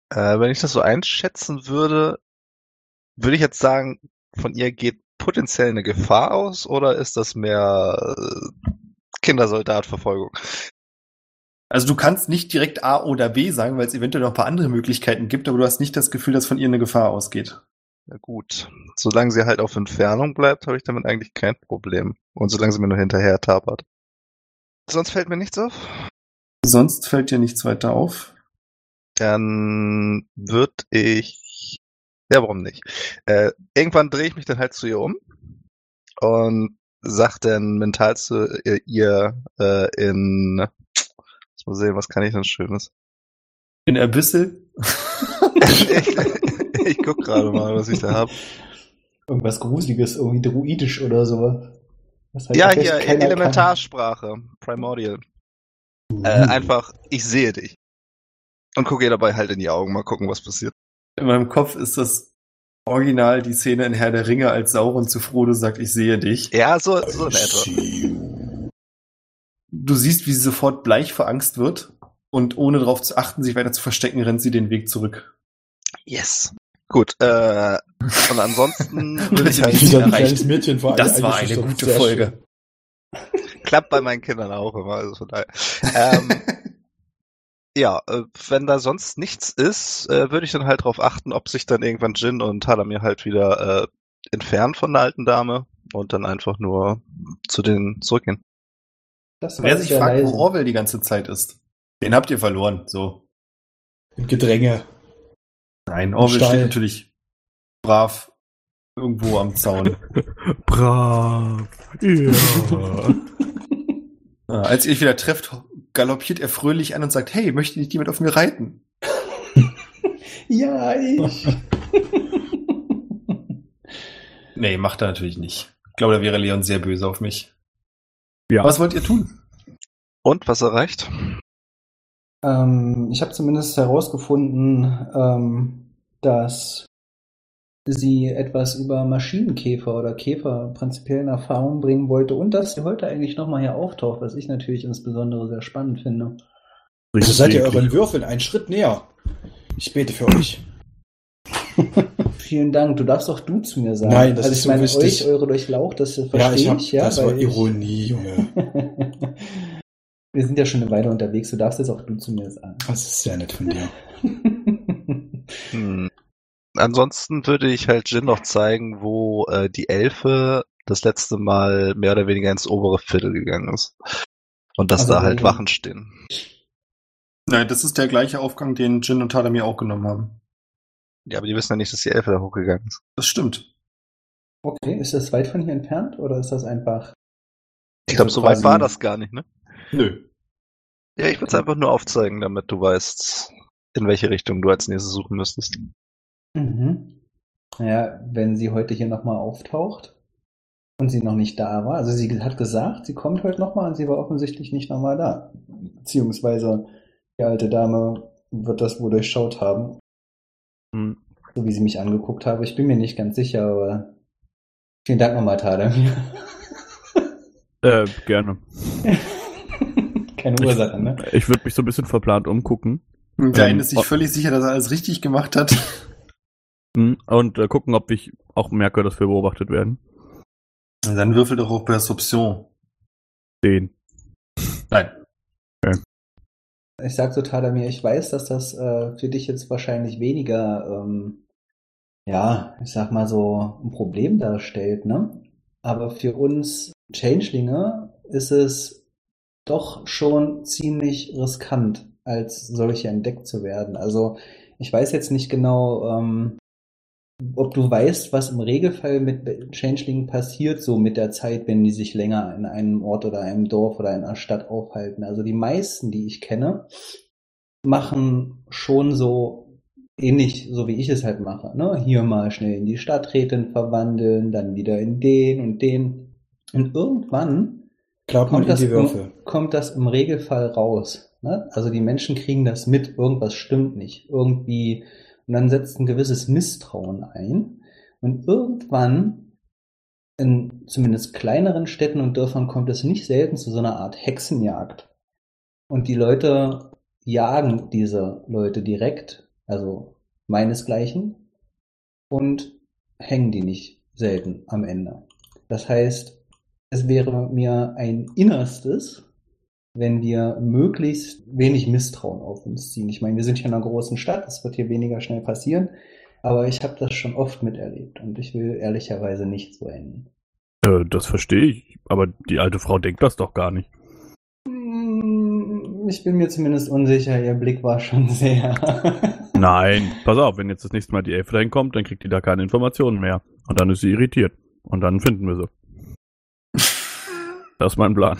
Äh, wenn ich das so einschätzen würde, würde ich jetzt sagen, von ihr geht potenziell eine Gefahr aus oder ist das mehr äh, Kindersoldatverfolgung? Also du kannst nicht direkt A oder B sagen, weil es eventuell noch ein paar andere Möglichkeiten gibt, aber du hast nicht das Gefühl, dass von ihr eine Gefahr ausgeht. Na gut. Solange sie halt auf Entfernung bleibt, habe ich damit eigentlich kein Problem. Und solange sie mir nur hinterher tapert. Sonst fällt mir nichts auf. Sonst fällt dir nichts weiter auf. Dann würde ich. Ja, warum nicht? Äh, irgendwann drehe ich mich dann halt zu ihr um und sag dann mental zu ihr, äh, in. Muss mal sehen, was kann ich denn Schönes? In Abyssal. Ich ich guck gerade mal, was ich da hab. Irgendwas Gruseliges, irgendwie druidisch oder sowas. Hat Ja, hier, Elementarsprache, Primordial. erkannt. Äh, einfach, ich sehe dich. Und gucke ihr dabei halt in die Augen, mal gucken, was passiert. In meinem Kopf ist das original die Szene in Herr der Ringe, als Sauron zu Frodo sagt, ich sehe dich. Ja, so, so in etwa. Du siehst, wie sie sofort bleich vor Angst wird und ohne darauf zu achten, sich weiter zu verstecken, rennt sie den Weg zurück. Yes. Gut, äh, und ansonsten würde ich halt, Wieder ein kleines Mädchen vor Das war eine gute Folge. klappt bei meinen Kindern auch immer, also von daher. Ähm, ja, äh, wenn da sonst nichts ist, äh, würde ich dann halt darauf achten, ob sich dann irgendwann Jin und Talamir halt wieder äh, entfernen von der alten Dame und dann einfach nur zu denen zurückgehen. Wer sich fragt, leise. wo Orwell die ganze Zeit ist, den habt ihr verloren. So. Im Gedränge. Nein, Orwell Stall. steht natürlich brav irgendwo am Zaun. Brav. Ja. Ah, Als ihr euch wieder trefft, galoppiert er fröhlich an und sagt, hey, möchte nicht jemand auf mir reiten? Ja, ich. Nee, macht er natürlich nicht. Ich glaube, da wäre Leon sehr böse auf mich. Ja. Was wollt ihr tun? Und was erreicht? Ähm, ich habe zumindest herausgefunden, ähm, dass sie etwas über Maschinenkäfer oder Käfer prinzipiell in Erfahrung bringen wollte und dass sie heute eigentlich nochmal hier auftaucht, was ich natürlich insbesondere sehr spannend finde. So seid ihr euren Würfeln einen Schritt näher. Ich bete für euch. Vielen Dank. Du darfst auch du zu mir sagen. Nein, das also ist ich so meine, wichtig. euch, eure Durchlaucht, das verstehe Ja, ich hab, ich. Ja, das war Ironie, Junge. Wir sind ja schon eine Weile unterwegs, du darfst jetzt auch du zu mir sagen. Das ist sehr nett von dir. Hm. Ansonsten würde ich halt Jin noch zeigen, wo äh, die Elfe das letzte Mal mehr oder weniger ins obere Viertel gegangen ist. Und dass Also da halt Wachen stehen. Nein, das ist der gleiche Aufgang, den Jin und Tadamir auch genommen haben. Ja, aber die wissen ja nicht, dass die Elfe da hochgegangen ist. Das stimmt. okay, ist das weit von hier entfernt oder ist das einfach? Ich glaube, Also so weit quasi- war das gar nicht, ne? Nö. Ja, ich würde es einfach nur aufzeigen, damit du weißt, in welche Richtung du als nächstes suchen müsstest. Mhm. Ja, wenn sie heute hier nochmal auftaucht und sie noch nicht da war, also sie hat gesagt, sie kommt heute nochmal und sie war offensichtlich nicht nochmal da. Beziehungsweise die alte Dame wird das wohl durchschaut haben, Hm. so wie sie mich angeguckt habe. Ich bin mir nicht ganz sicher, aber vielen Dank nochmal, Tadamir. Äh, gerne. Keine Ursache, ne? Ich würde mich so ein bisschen verplant umgucken Der Ähm, ist sich oh. völlig sicher, dass er alles richtig gemacht hat. hm, und äh, gucken, ob ich auch merke, dass wir beobachtet werden. Dann würfel doch auf Perception. Den. Nein. Ich sag so Tadamir, ich weiß, dass das äh, für dich jetzt wahrscheinlich weniger, ähm, ja, ich sag mal so, ein Problem darstellt, ne? Aber für uns Changelinge ist es doch schon ziemlich riskant, als solche entdeckt zu werden. Also ich weiß jetzt nicht genau, ähm, ob du weißt, was im Regelfall mit Changelingen passiert, so mit der Zeit, wenn die sich länger in einem Ort oder einem Dorf oder in einer Stadt aufhalten. Also die meisten, die ich kenne, machen schon so ähnlich, so wie ich es halt mache. Ne? Hier mal schnell in die Stadträtin verwandeln, dann wieder in den und den. Und irgendwann Glaubt man kommt in das, die Würfel. im, kommt das im Regelfall raus. Ne? Also die Menschen kriegen das mit, irgendwas stimmt nicht. Irgendwie, und dann setzt ein gewisses Misstrauen ein. Und irgendwann, in zumindest kleineren Städten und Dörfern, kommt es nicht selten zu so einer Art Hexenjagd. Und die Leute jagen diese Leute direkt, also meinesgleichen, und hängen die nicht selten am Ende. Das heißt, es wäre mir ein Innerstes, wenn wir möglichst wenig Misstrauen auf uns ziehen. Ich meine, wir sind hier in einer großen Stadt, es wird hier weniger schnell passieren, aber ich habe das schon oft miterlebt und ich will ehrlicherweise nicht so enden. Äh, das verstehe ich. Aber die alte Frau denkt das doch gar nicht. Mm, Ich bin mir zumindest unsicher, ihr Blick war schon sehr. Nein, pass auf, wenn jetzt das nächste Mal die Elfe dahin kommt, dann kriegt die da keine Informationen mehr. Und dann ist sie irritiert. Und dann finden wir sie. Das ist mein Plan.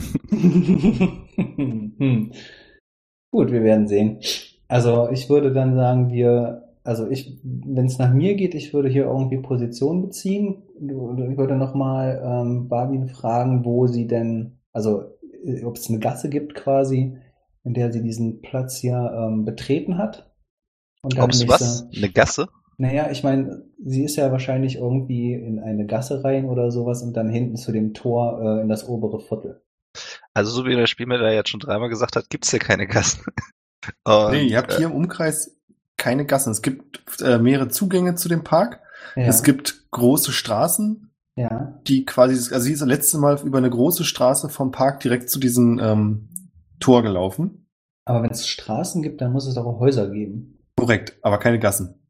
Hm. Gut, wir werden sehen. Also ich würde dann sagen, wir also ich, wenn es nach mir geht, ich würde hier irgendwie Position beziehen. Ich würde nochmal ähm, Barbin fragen, wo sie denn, also äh, ob es eine Gasse gibt quasi, in der sie diesen Platz hier ähm, betreten hat. Und Ob es was? Eine Gasse? Naja, ich meine, sie ist ja wahrscheinlich irgendwie in eine Gasse rein oder sowas und dann hinten zu dem Tor äh, in das obere Viertel. Also so wie der Spielmelder jetzt schon dreimal gesagt hat, gibt's hier keine Gassen. Und, nee, ihr habt äh, hier im Umkreis keine Gassen. Es gibt äh, mehrere Zugänge zu dem Park. Ja, Es gibt große Straßen, ja, die quasi, also sie ist das letzte Mal über eine große Straße vom Park direkt zu diesem ähm, Tor gelaufen. aber wenn es Straßen gibt, dann muss es doch auch Häuser geben. Korrekt, aber keine Gassen.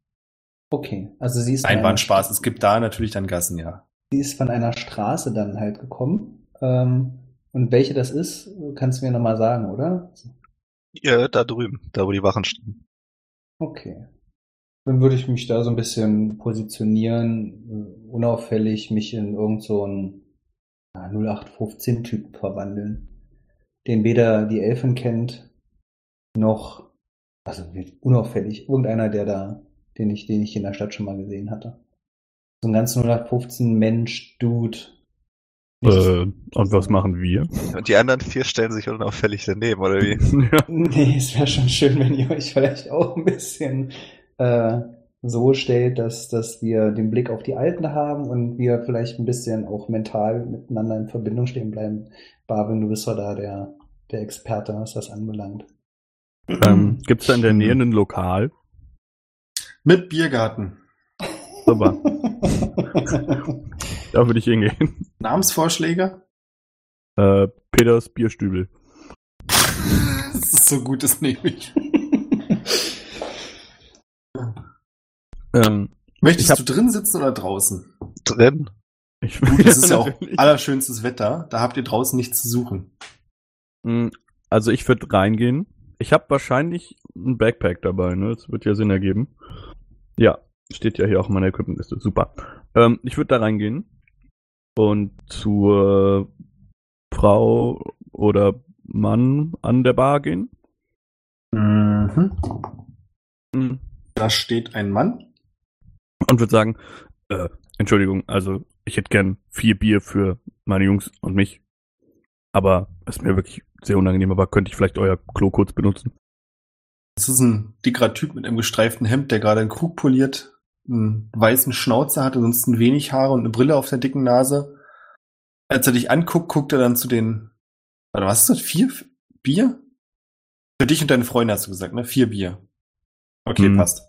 Okay, also sie ist Nein, von war ein einer- Spaß. Es gibt da natürlich dann Gassen, ja. Sie ist von einer Straße dann halt gekommen. Ähm, und welche das ist, kannst du mir nochmal sagen, oder? ja, da drüben, da wo die Wachen stehen. Okay. Dann würde ich mich da so ein bisschen positionieren, äh, unauffällig mich in irgend so einen ja, 0815-Typen verwandeln, den weder die Elfen kennt, noch, also wird unauffällig, irgendeiner, der da, den ich, den ich in der Stadt schon mal gesehen hatte. So ein ganz 0815 Mensch, Dude. Äh, und was machen wir? Und die anderen vier stellen sich unauffällig daneben, oder wie? ja. Nee, es wäre schon schön, wenn ihr euch vielleicht auch ein bisschen äh, so stellt, dass, dass wir den Blick auf die Alten haben und wir vielleicht ein bisschen auch mental miteinander in Verbindung stehen bleiben. Barwin, du bist doch da der, der Experte, was das anbelangt. ähm, Gibt es da in der Nähe ein Lokal? Mit Biergarten. Super, da würde ich hingehen. Namensvorschläge? Äh, Peters Bierstübel. das ist so gut, das nehme ich. Ähm, Möchtest Ich hab- du drin sitzen oder draußen? Drin? ich, Gut, das ist ja auch allerschönstes Wetter. Da habt ihr draußen nichts zu suchen. Mm, Also ich würde reingehen. Ich habe wahrscheinlich ein Backpack dabei, ne? Das wird ja Sinn ergeben. Ja, steht ja hier auch in meiner Equipmentliste. Super. Ähm, ich würde da reingehen und zur Frau oder Mann an der Bar gehen. Mhm. Mm, Da steht ein Mann. Und würde sagen, äh, Entschuldigung, also ich hätte gern vier Bier für meine Jungs und mich. Aber ist mir wirklich sehr unangenehm, aber könnte ich vielleicht euer Klo kurz benutzen? Das ist ein dickerer Typ mit einem gestreiften Hemd, der gerade einen Krug poliert, einen weißen Schnauzer hat, ansonsten wenig Haare und eine Brille auf der dicken Nase. Als er dich anguckt, guckt er dann zu den, warte, was ist das? Vier Bier? Für dich und deine Freunde hast du gesagt, ne? Vier Bier. Okay, Hm. passt.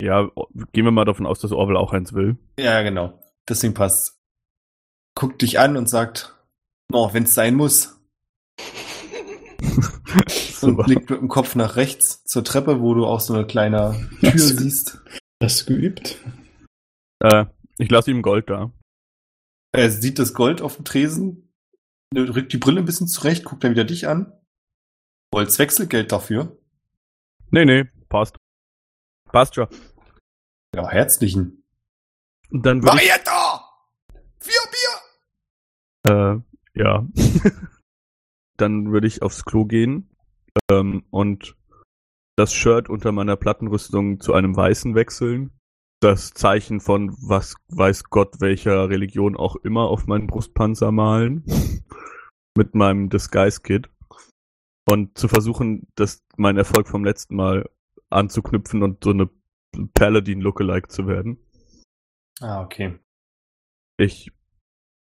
Ja, gehen wir mal davon aus, dass Orwell auch eins will. Ja, genau. Deswegen passt. Guckt dich an und sagt, oh, wenn's sein muss. Und Super. blickt mit dem Kopf nach rechts zur Treppe, wo du auch so eine kleine Tür Was? siehst. Du geübt? Äh, ich lasse ihm Gold da. Er sieht das Gold auf dem Tresen, rückt die Brille ein bisschen zurecht, guckt dann wieder dich an. Wollt's Wechselgeld dafür? Nee, nee, passt. Passt schon. Ja, herzlichen. Und dann würde ich, Marietta! Vier Bier! äh, ja. dann würde ich aufs Klo gehen ähm, und das Shirt unter meiner Plattenrüstung zu einem weißen wechseln. Das Zeichen von was weiß Gott welcher Religion auch immer auf meinen Brustpanzer malen. Mit meinem Disguise-Kit. Und zu versuchen, das, mein Erfolg vom letzten Mal anzuknüpfen und so eine Paladin-Lookalike zu werden. Ah, okay. Ich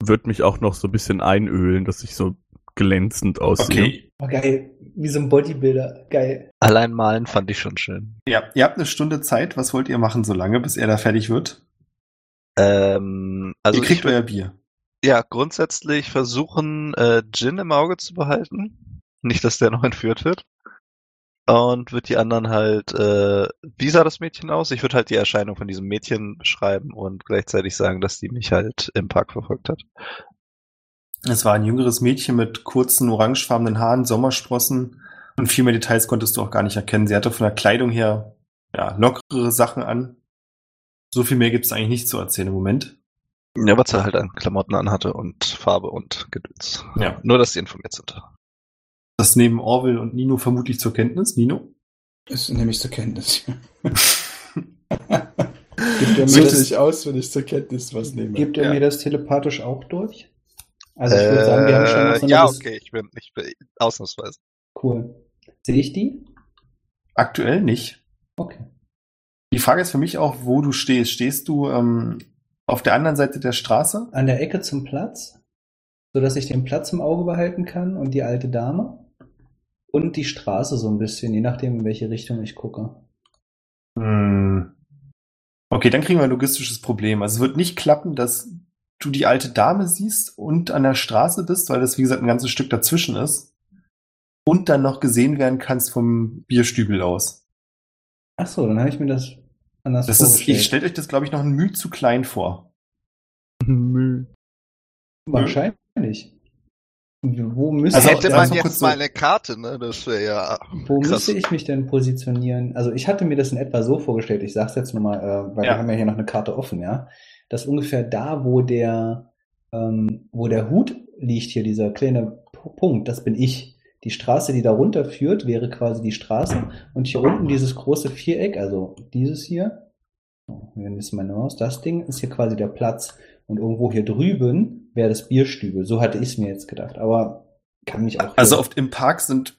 würde mich auch noch so ein bisschen einölen, dass ich so glänzend aussehe. Okay. Oh, geil, wie so ein Bodybuilder, geil. Allein malen fand ich schon schön. Ja, ihr habt eine Stunde Zeit. Was wollt ihr machen, so lange, bis er da fertig wird? Ähm, also ihr kriegt ich euer Bier. ja grundsätzlich versuchen, äh, Jin im Auge zu behalten. Nicht, dass der noch entführt wird. Und wird die anderen halt, äh, wie sah das Mädchen aus? Ich würde halt die Erscheinung von diesem Mädchen beschreiben und gleichzeitig sagen, dass die mich halt im Park verfolgt hat. Es war ein jüngeres Mädchen mit kurzen orangefarbenen Haaren, Sommersprossen und viel mehr Details konntest du auch gar nicht erkennen. Sie hatte von der Kleidung her ja, lockere Sachen an. So viel mehr gibt es eigentlich nicht zu erzählen im Moment. Ja, was er halt an Klamotten anhatte und Farbe und Gedöns. Ja. Nur, dass die informiert sind. Das nehmen Orwell und Nino vermutlich zur Kenntnis. Nino? Das nehme ich zur Kenntnis. Gibt er, So mir sehe das, ich aus, wenn ich zur Kenntnis was nehme. gibt er Ja. mir das telepathisch auch durch? Also ich würde sagen, wir haben schon noch so Äh, eine Ja, Dis- okay, ich bin, ich bin ausnahmsweise. Cool. Sehe ich die? Aktuell nicht. Okay. Die Frage ist für mich auch, wo du stehst. Stehst du ähm, auf der anderen Seite der Straße? An der Ecke zum Platz, sodass ich den Platz im Auge behalten kann und die alte Dame. Und die Straße so ein bisschen, je nachdem, in welche Richtung ich gucke. Hm. Okay, dann kriegen wir ein logistisches Problem. Also es wird nicht klappen, dass du die alte Dame siehst und an der Straße bist, weil das, wie gesagt, ein ganzes Stück dazwischen ist. Und dann noch gesehen werden kannst vom Bierstübel aus. Ach so, dann habe ich mir das anders Das ist, vorgestellt. ich stellt euch das, glaube ich, noch ein Mühe zu klein vor. Müll. Wahrscheinlich. Wo müsste, Also ich, Hätte man ist jetzt so- mal eine Karte, ne? Das wäre ja. wo krass. müsste ich mich denn positionieren? Also ich hatte mir das in etwa so vorgestellt, ich sage es jetzt nochmal, äh, weil Ja. wir haben ja hier noch eine Karte offen, ja. Dass ungefähr da, wo der, ähm, wo der Hut liegt, hier dieser kleine Punkt, das bin ich. Die Straße, die da runter führt, wäre quasi die Straße. Und hier unten dieses große Viereck, also dieses hier, wenn ist meine Maus, das Ding ist hier quasi der Platz. Und irgendwo hier drüben wäre das Bierstübel. So hatte ich es mir jetzt gedacht. Aber kann mich auch. Also oft im Park sind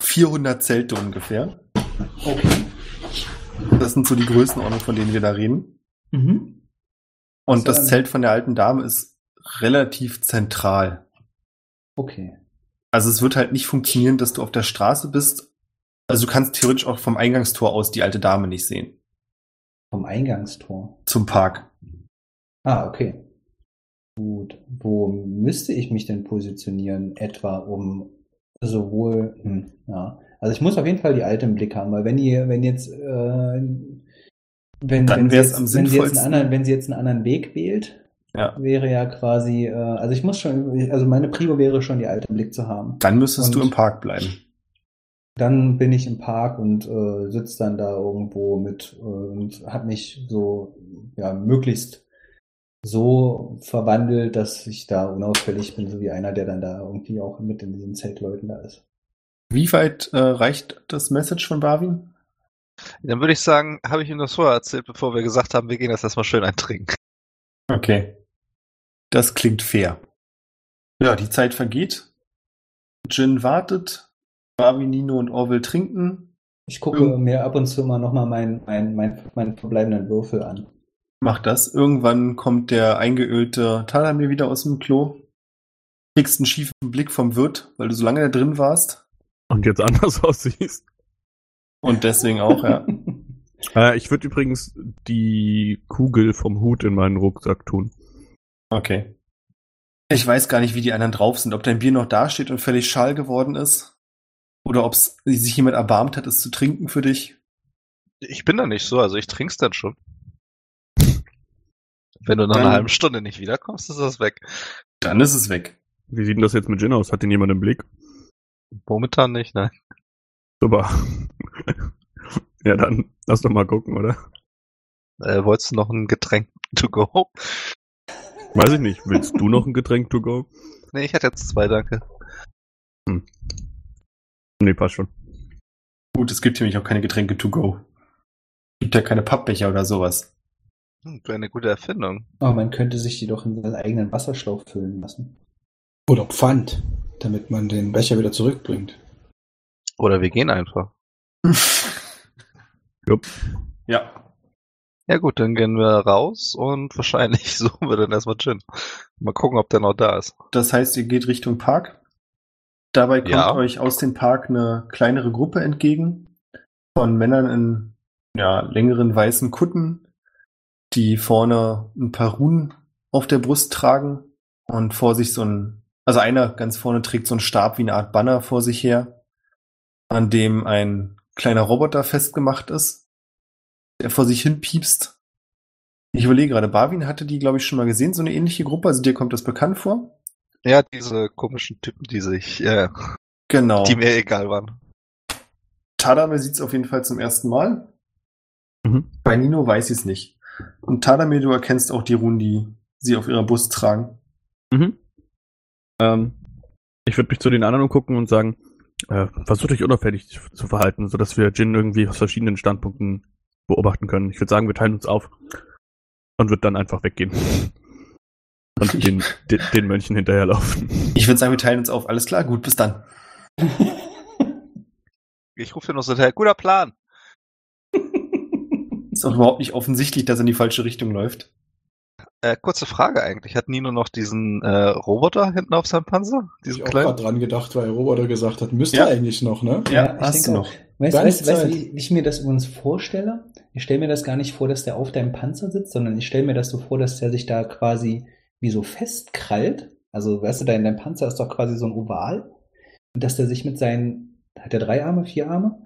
400 Zelte ungefähr. Okay. Das sind so die Größenordnungen, von denen wir da reden. Mhm. Und das ein- Zelt von der alten Dame ist relativ zentral. Okay. Also es wird halt nicht funktionieren, dass du auf der Straße bist. Also du kannst theoretisch auch vom Eingangstor aus die alte Dame nicht sehen. Vom Eingangstor. Zum Park. Ah, okay. Gut. Wo müsste ich mich denn positionieren, etwa um sowohl, hm, ja. Also ich muss auf jeden Fall die alte im Blick haben, weil wenn die, wenn jetzt, äh, wenn, Dann wenn, sie wär's jetzt, am wenn, sie sinnvollsten. anderen, wenn sie jetzt einen anderen Weg wählt, Ja. wäre ja quasi, äh, also ich muss schon, also meine Prio wäre schon, die alte im Blick zu haben. Dann müsstest du Und- im Park bleiben. Dann bin ich im Park und äh, sitze dann da irgendwo mit äh, und habe mich so ja möglichst so verwandelt, dass ich da unauffällig bin, so wie einer, der dann da irgendwie auch mit in diesen Zeltleuten da ist. Wie weit äh, reicht das Message von Barwin? Dann würde ich sagen, habe ich ihm das vorher erzählt, bevor wir gesagt haben, wir gehen das erstmal schön eintrinken. Okay. Das klingt fair. Ja, die Zeit vergeht. Jin wartet. Barwin, Nino und Orwell trinken. Ich gucke Ja. mir ab und zu mal nochmal meinen mein, mein, mein verbleibenden Würfel an. Macht das. Irgendwann kommt der eingeölte Talamir wieder aus dem Klo. Kriegst einen schiefen Blick vom Wirt, weil du so lange da drin warst. Und jetzt anders aussiehst. Und deswegen auch, ja. Äh, ich würde übrigens die Kugel vom Hut in meinen Rucksack tun. Okay. Ich weiß gar nicht, wie die anderen drauf sind. Ob dein Bier noch dasteht und völlig schal geworden ist. Oder ob sich jemand erbarmt hat, es zu trinken für dich. Ich bin da nicht so, also ich trink's dann schon. Wenn du nach Dann- einer halben Stunde nicht wiederkommst, ist das weg. Dann ist es weg. Wie sieht denn das jetzt mit Gin aus? Hat den jemand im Blick? Momentan nicht, nein. Super. Ja, dann lass doch mal gucken, oder? Äh, wolltest du noch ein Getränk to go? Weiß ich nicht. Willst du noch ein Getränk to go? Nee, ich hatte jetzt zwei, danke. Nee, passt schon. Gut, es gibt hier nämlich auch keine Getränke to go. Gibt ja keine Pappbecher oder sowas. Hm, Wäre eine gute Erfindung. Aber man könnte sich die doch in seinen eigenen Wasserschlauch füllen lassen. Oder Pfand, damit man den Becher wieder zurückbringt. Oder wir gehen einfach. Jupp. Ja. Ja gut, dann gehen wir raus und wahrscheinlich suchen wir dann erstmal Gin. Mal gucken, ob der noch da ist. Das heißt, ihr geht Richtung Park. Dabei kommt Ja. euch aus dem Park eine kleinere Gruppe entgegen von Männern in ja, längeren weißen Kutten, die vorne ein paar Runen auf der Brust tragen und vor sich so ein, also einer ganz vorne trägt so einen Stab wie eine Art Banner vor sich her, an dem ein kleiner Roboter festgemacht ist, der vor sich hin piepst. Ich überlege gerade, Barwin hatte die, glaube ich, schon mal gesehen, so eine ähnliche Gruppe, also dir kommt das bekannt vor? Ja, diese komischen Typen, die sich, äh, Genau. die mir egal waren. Tadame sieht es auf jeden Fall zum ersten Mal. Mhm. Bei Nino weiß sie es nicht. Und Tadame, du erkennst auch die Runen, die sie auf ihrer Brust tragen. Mhm. Ähm, ich würde mich zu den anderen gucken und sagen, äh, versucht euch unauffällig zu verhalten, sodass wir Jin irgendwie aus verschiedenen Standpunkten beobachten können. Ich würde sagen, wir teilen uns auf und wird dann einfach weggehen. Und den, den, den Mönchen hinterherlaufen. Ich würde sagen, wir teilen uns auf. Alles klar, gut, bis dann. Ich rufe dir noch so hinterher, guter Plan. Ist auch überhaupt nicht offensichtlich, dass er in die falsche Richtung läuft. Äh, kurze Frage eigentlich. Hat Nino noch diesen äh, Roboter hinten auf seinem Panzer? Ich Diesen auch kleinen? gerade dran gedacht, weil Roboter gesagt hat, müsste Ja. eigentlich noch, ne? Ja, ich hast denke du noch. Weißt du, weißt, weißt, Zeit. wie wie ich mir das übrigens vorstelle? Ich stelle mir das gar nicht vor, dass der auf deinem Panzer sitzt, sondern ich stelle mir das so vor, dass der sich da quasi wie so festkrallt. Also, weißt du, da in deinem Panzer ist doch quasi so ein Oval. Und dass der sich mit seinen, hat er drei Arme, vier Arme?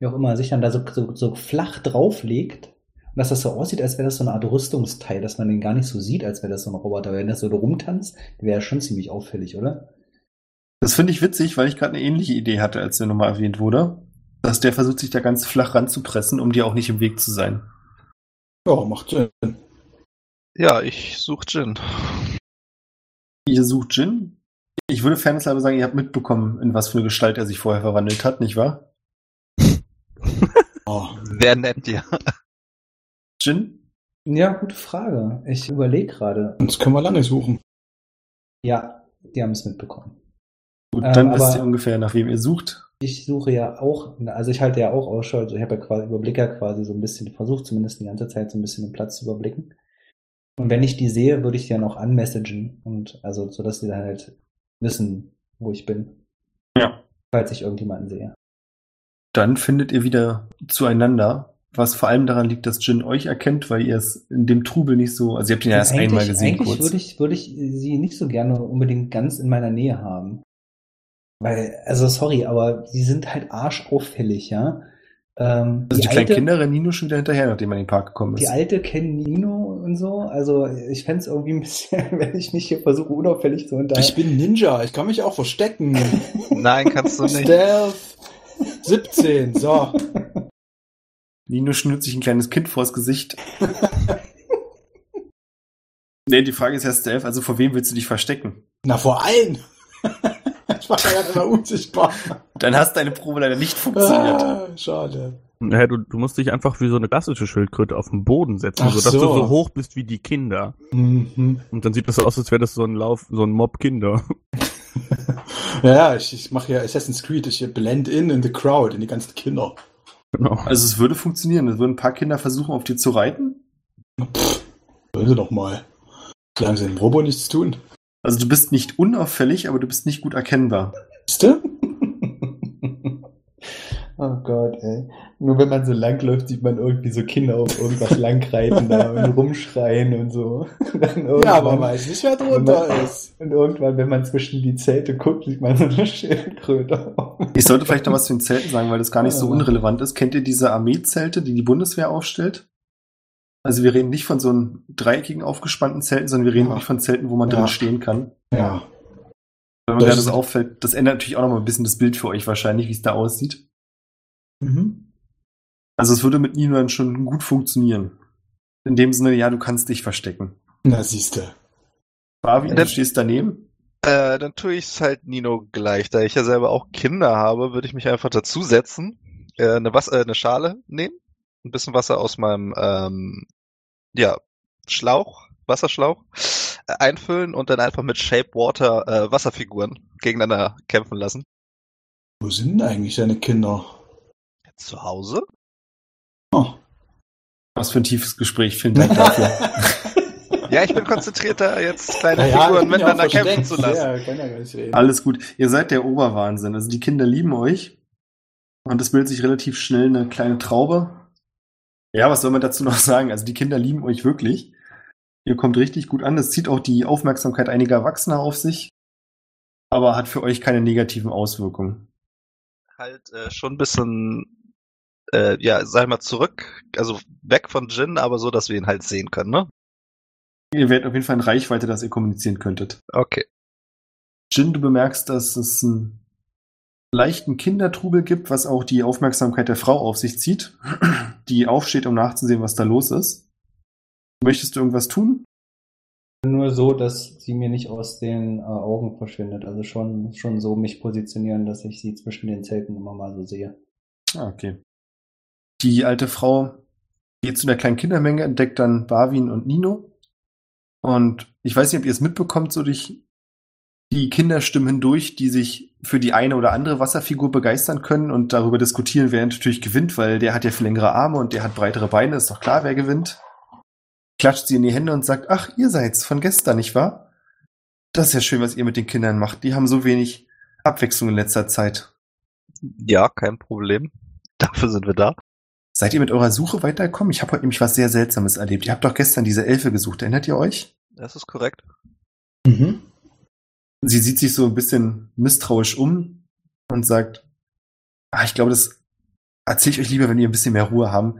Wie auch immer, sich dann da so, so, so flach drauflegt. Und dass das so aussieht, als wäre das so eine Art Rüstungsteil, dass man den gar nicht so sieht, als wäre das so ein Roboter. Wenn das so rumtanzt, wäre ja schon ziemlich auffällig, oder? Das finde ich witzig, weil ich gerade eine ähnliche Idee hatte, als der nochmal erwähnt wurde. Dass der versucht, sich da ganz flach ranzupressen, um dir auch nicht im Weg zu sein. Ja, macht Sinn. Ja, ich suche Jin. Ihr sucht Jin. Ich würde fairnesshalber sagen, ihr habt mitbekommen, in was für eine Gestalt er sich vorher verwandelt hat, nicht wahr? Oh, Wer nennt dir? Jin? Ja, gute Frage. Ich überlege gerade. das können wir lange suchen. Ja, die haben es mitbekommen. Gut, Ähm, dann wisst aber- ihr ungefähr, nach wem ihr sucht. Ich suche ja auch, also ich halte ja auch Ausschau, also ich habe ja quasi, überblicke ja quasi so ein bisschen, versuche zumindest die ganze Zeit so ein bisschen den Platz zu überblicken. Und wenn ich die sehe, würde ich die dann auch anmessagen und also, so dass die dann halt wissen, wo ich bin, Ja. falls ich irgendjemanden sehe. Dann findet ihr wieder zueinander, was vor allem daran liegt, dass Jin euch erkennt, weil ihr es in dem Trubel nicht so, also ihr habt ihn ja erst einmal gesehen Eigentlich kurz. würde ich, würde ich sie nicht so gerne unbedingt ganz in meiner Nähe haben. Weil, also sorry, aber sie sind halt arschauffällig, ja. Ähm, also die, kleinen alte- Kinder rennen Nino schon wieder hinterher, nachdem man in den Park gekommen Die ist. alte kennen Nino und so. Also ich fände es irgendwie ein bisschen, wenn ich mich hier versuche, unauffällig zu Ich unterhalten. bin Ninja, ich kann mich auch verstecken. Nein, kannst du nicht. Stealth 17, so. Nino schnürt sich ein kleines Kind vors Gesicht. nee, die Frage ist ja, Stealth, also vor wem willst du dich verstecken? Na, vor allen. ich war ja immer unsichtbar. Dann hast deine Probe leider nicht funktioniert. Ah, schade. Ja, du, du musst dich einfach wie so eine klassische Schildkröte auf den Boden setzen, Ach sodass so. du so hoch bist wie die Kinder. Mhm. Und dann sieht das so aus, als wäre das so ein Lauf, so ein Mob Kinder. Ja, ja, ich, ich mache ja Assassin's Creed, ich blend in in the crowd, in die ganzen Kinder. Genau. Also es würde funktionieren. Es würden ein paar Kinder versuchen, auf dir zu reiten. Sollen sie doch mal. Solange sie dem Robo nichts tun. Also du bist nicht unauffällig, aber du bist nicht gut erkennbar. Wisst ihr? Oh Gott, ey. Nur wenn man so lang läuft, sieht man irgendwie so Kinder auf irgendwas langreiten da und rumschreien und so. Und Ja, aber irgendwann- weiß nicht, wer drunter ist. Und irgendwann, wenn man zwischen die Zelte guckt, sieht man so eine Schildkröte. Ich sollte vielleicht noch was zu den Zelten sagen, weil das gar nicht so Ja. unrelevant ist. Kennt ihr diese Armeezelte, die die Bundeswehr aufstellt? Also wir reden nicht von so einem dreieckigen aufgespannten Zelten, sondern wir reden Ja. wirklich von Zelten, wo man Ja. drin stehen kann. Ja. Wenn man Das das auffällt, das ändert natürlich auch noch mal ein bisschen das Bild für euch wahrscheinlich, wie es da aussieht. Mhm. Also es würde mit Nino dann schon gut funktionieren. In dem Sinne, ja, du kannst dich verstecken. Na, siehste. Barbie, du Dann- stehst daneben. Äh, dann tue ich es halt Nino gleich. Da ich ja selber auch Kinder habe, würde ich mich einfach dazusetzen, äh, eine, Was äh, eine Schale nehmen, ein bisschen Wasser aus meinem ähm, ja, Schlauch, Wasserschlauch, äh, einfüllen und dann einfach mit Shape Water äh, Wasserfiguren gegeneinander kämpfen lassen. Wo sind denn eigentlich deine Kinder? Zu Hause? Oh. Was für ein tiefes Gespräch, vielen Dank dafür. Ja, ich bin konzentriert, da jetzt kleine ja, Figuren miteinander kämpfen zu lassen. Ja, kann ja gar nicht reden. Alles gut. Ihr seid der Oberwahnsinn. Also die Kinder lieben euch. Und es bildet sich relativ schnell eine kleine Traube. Ja, was soll man dazu noch sagen? Also die Kinder lieben euch wirklich. Ihr kommt richtig gut an. Das zieht auch die Aufmerksamkeit einiger Erwachsener auf sich. Aber hat für euch keine negativen Auswirkungen. Halt äh, schon ein bisschen, äh, ja, sag ich mal, zurück, also weg von Jin, aber so, dass wir ihn halt sehen können, ne? Ihr werdet auf jeden Fall in Reichweite, dass ihr kommunizieren könntet. Okay. Jin, du bemerkst, dass es einen leichten Kindertrubel gibt, was auch die Aufmerksamkeit der Frau auf sich zieht, die aufsteht, um nachzusehen, was da los ist. Möchtest du irgendwas tun? Nur so, dass sie mir nicht aus den äh, Augen verschwindet. Also schon, schon so mich positionieren, dass ich sie zwischen den Zelten immer mal so sehe. Ah, okay. Die alte Frau geht zu einer kleinen Kindermenge, entdeckt dann Barwin und Nino. Und ich weiß nicht, ob ihr es mitbekommt, so durch die Kinderstimmen hindurch, die sich für die eine oder andere Wasserfigur begeistern können und darüber diskutieren, wer natürlich gewinnt, weil der hat ja viel längere Arme und der hat breitere Beine, ist doch klar, wer gewinnt. Klatscht sie in die Hände und sagt, ach, ihr seid's von gestern, nicht wahr? Das ist ja schön, was ihr mit den Kindern macht. Die haben so wenig Abwechslung in letzter Zeit. Ja, kein Problem. Dafür sind wir da. Seid ihr mit eurer Suche weitergekommen? Ich habe heute nämlich was sehr Seltsames erlebt. Ihr habt doch gestern diese Elfe gesucht, erinnert ihr euch? Das ist korrekt. Mhm. Sie sieht sich so ein bisschen misstrauisch um und sagt, ah, ich glaube, das erzähle ich euch lieber, wenn ihr ein bisschen mehr Ruhe haben.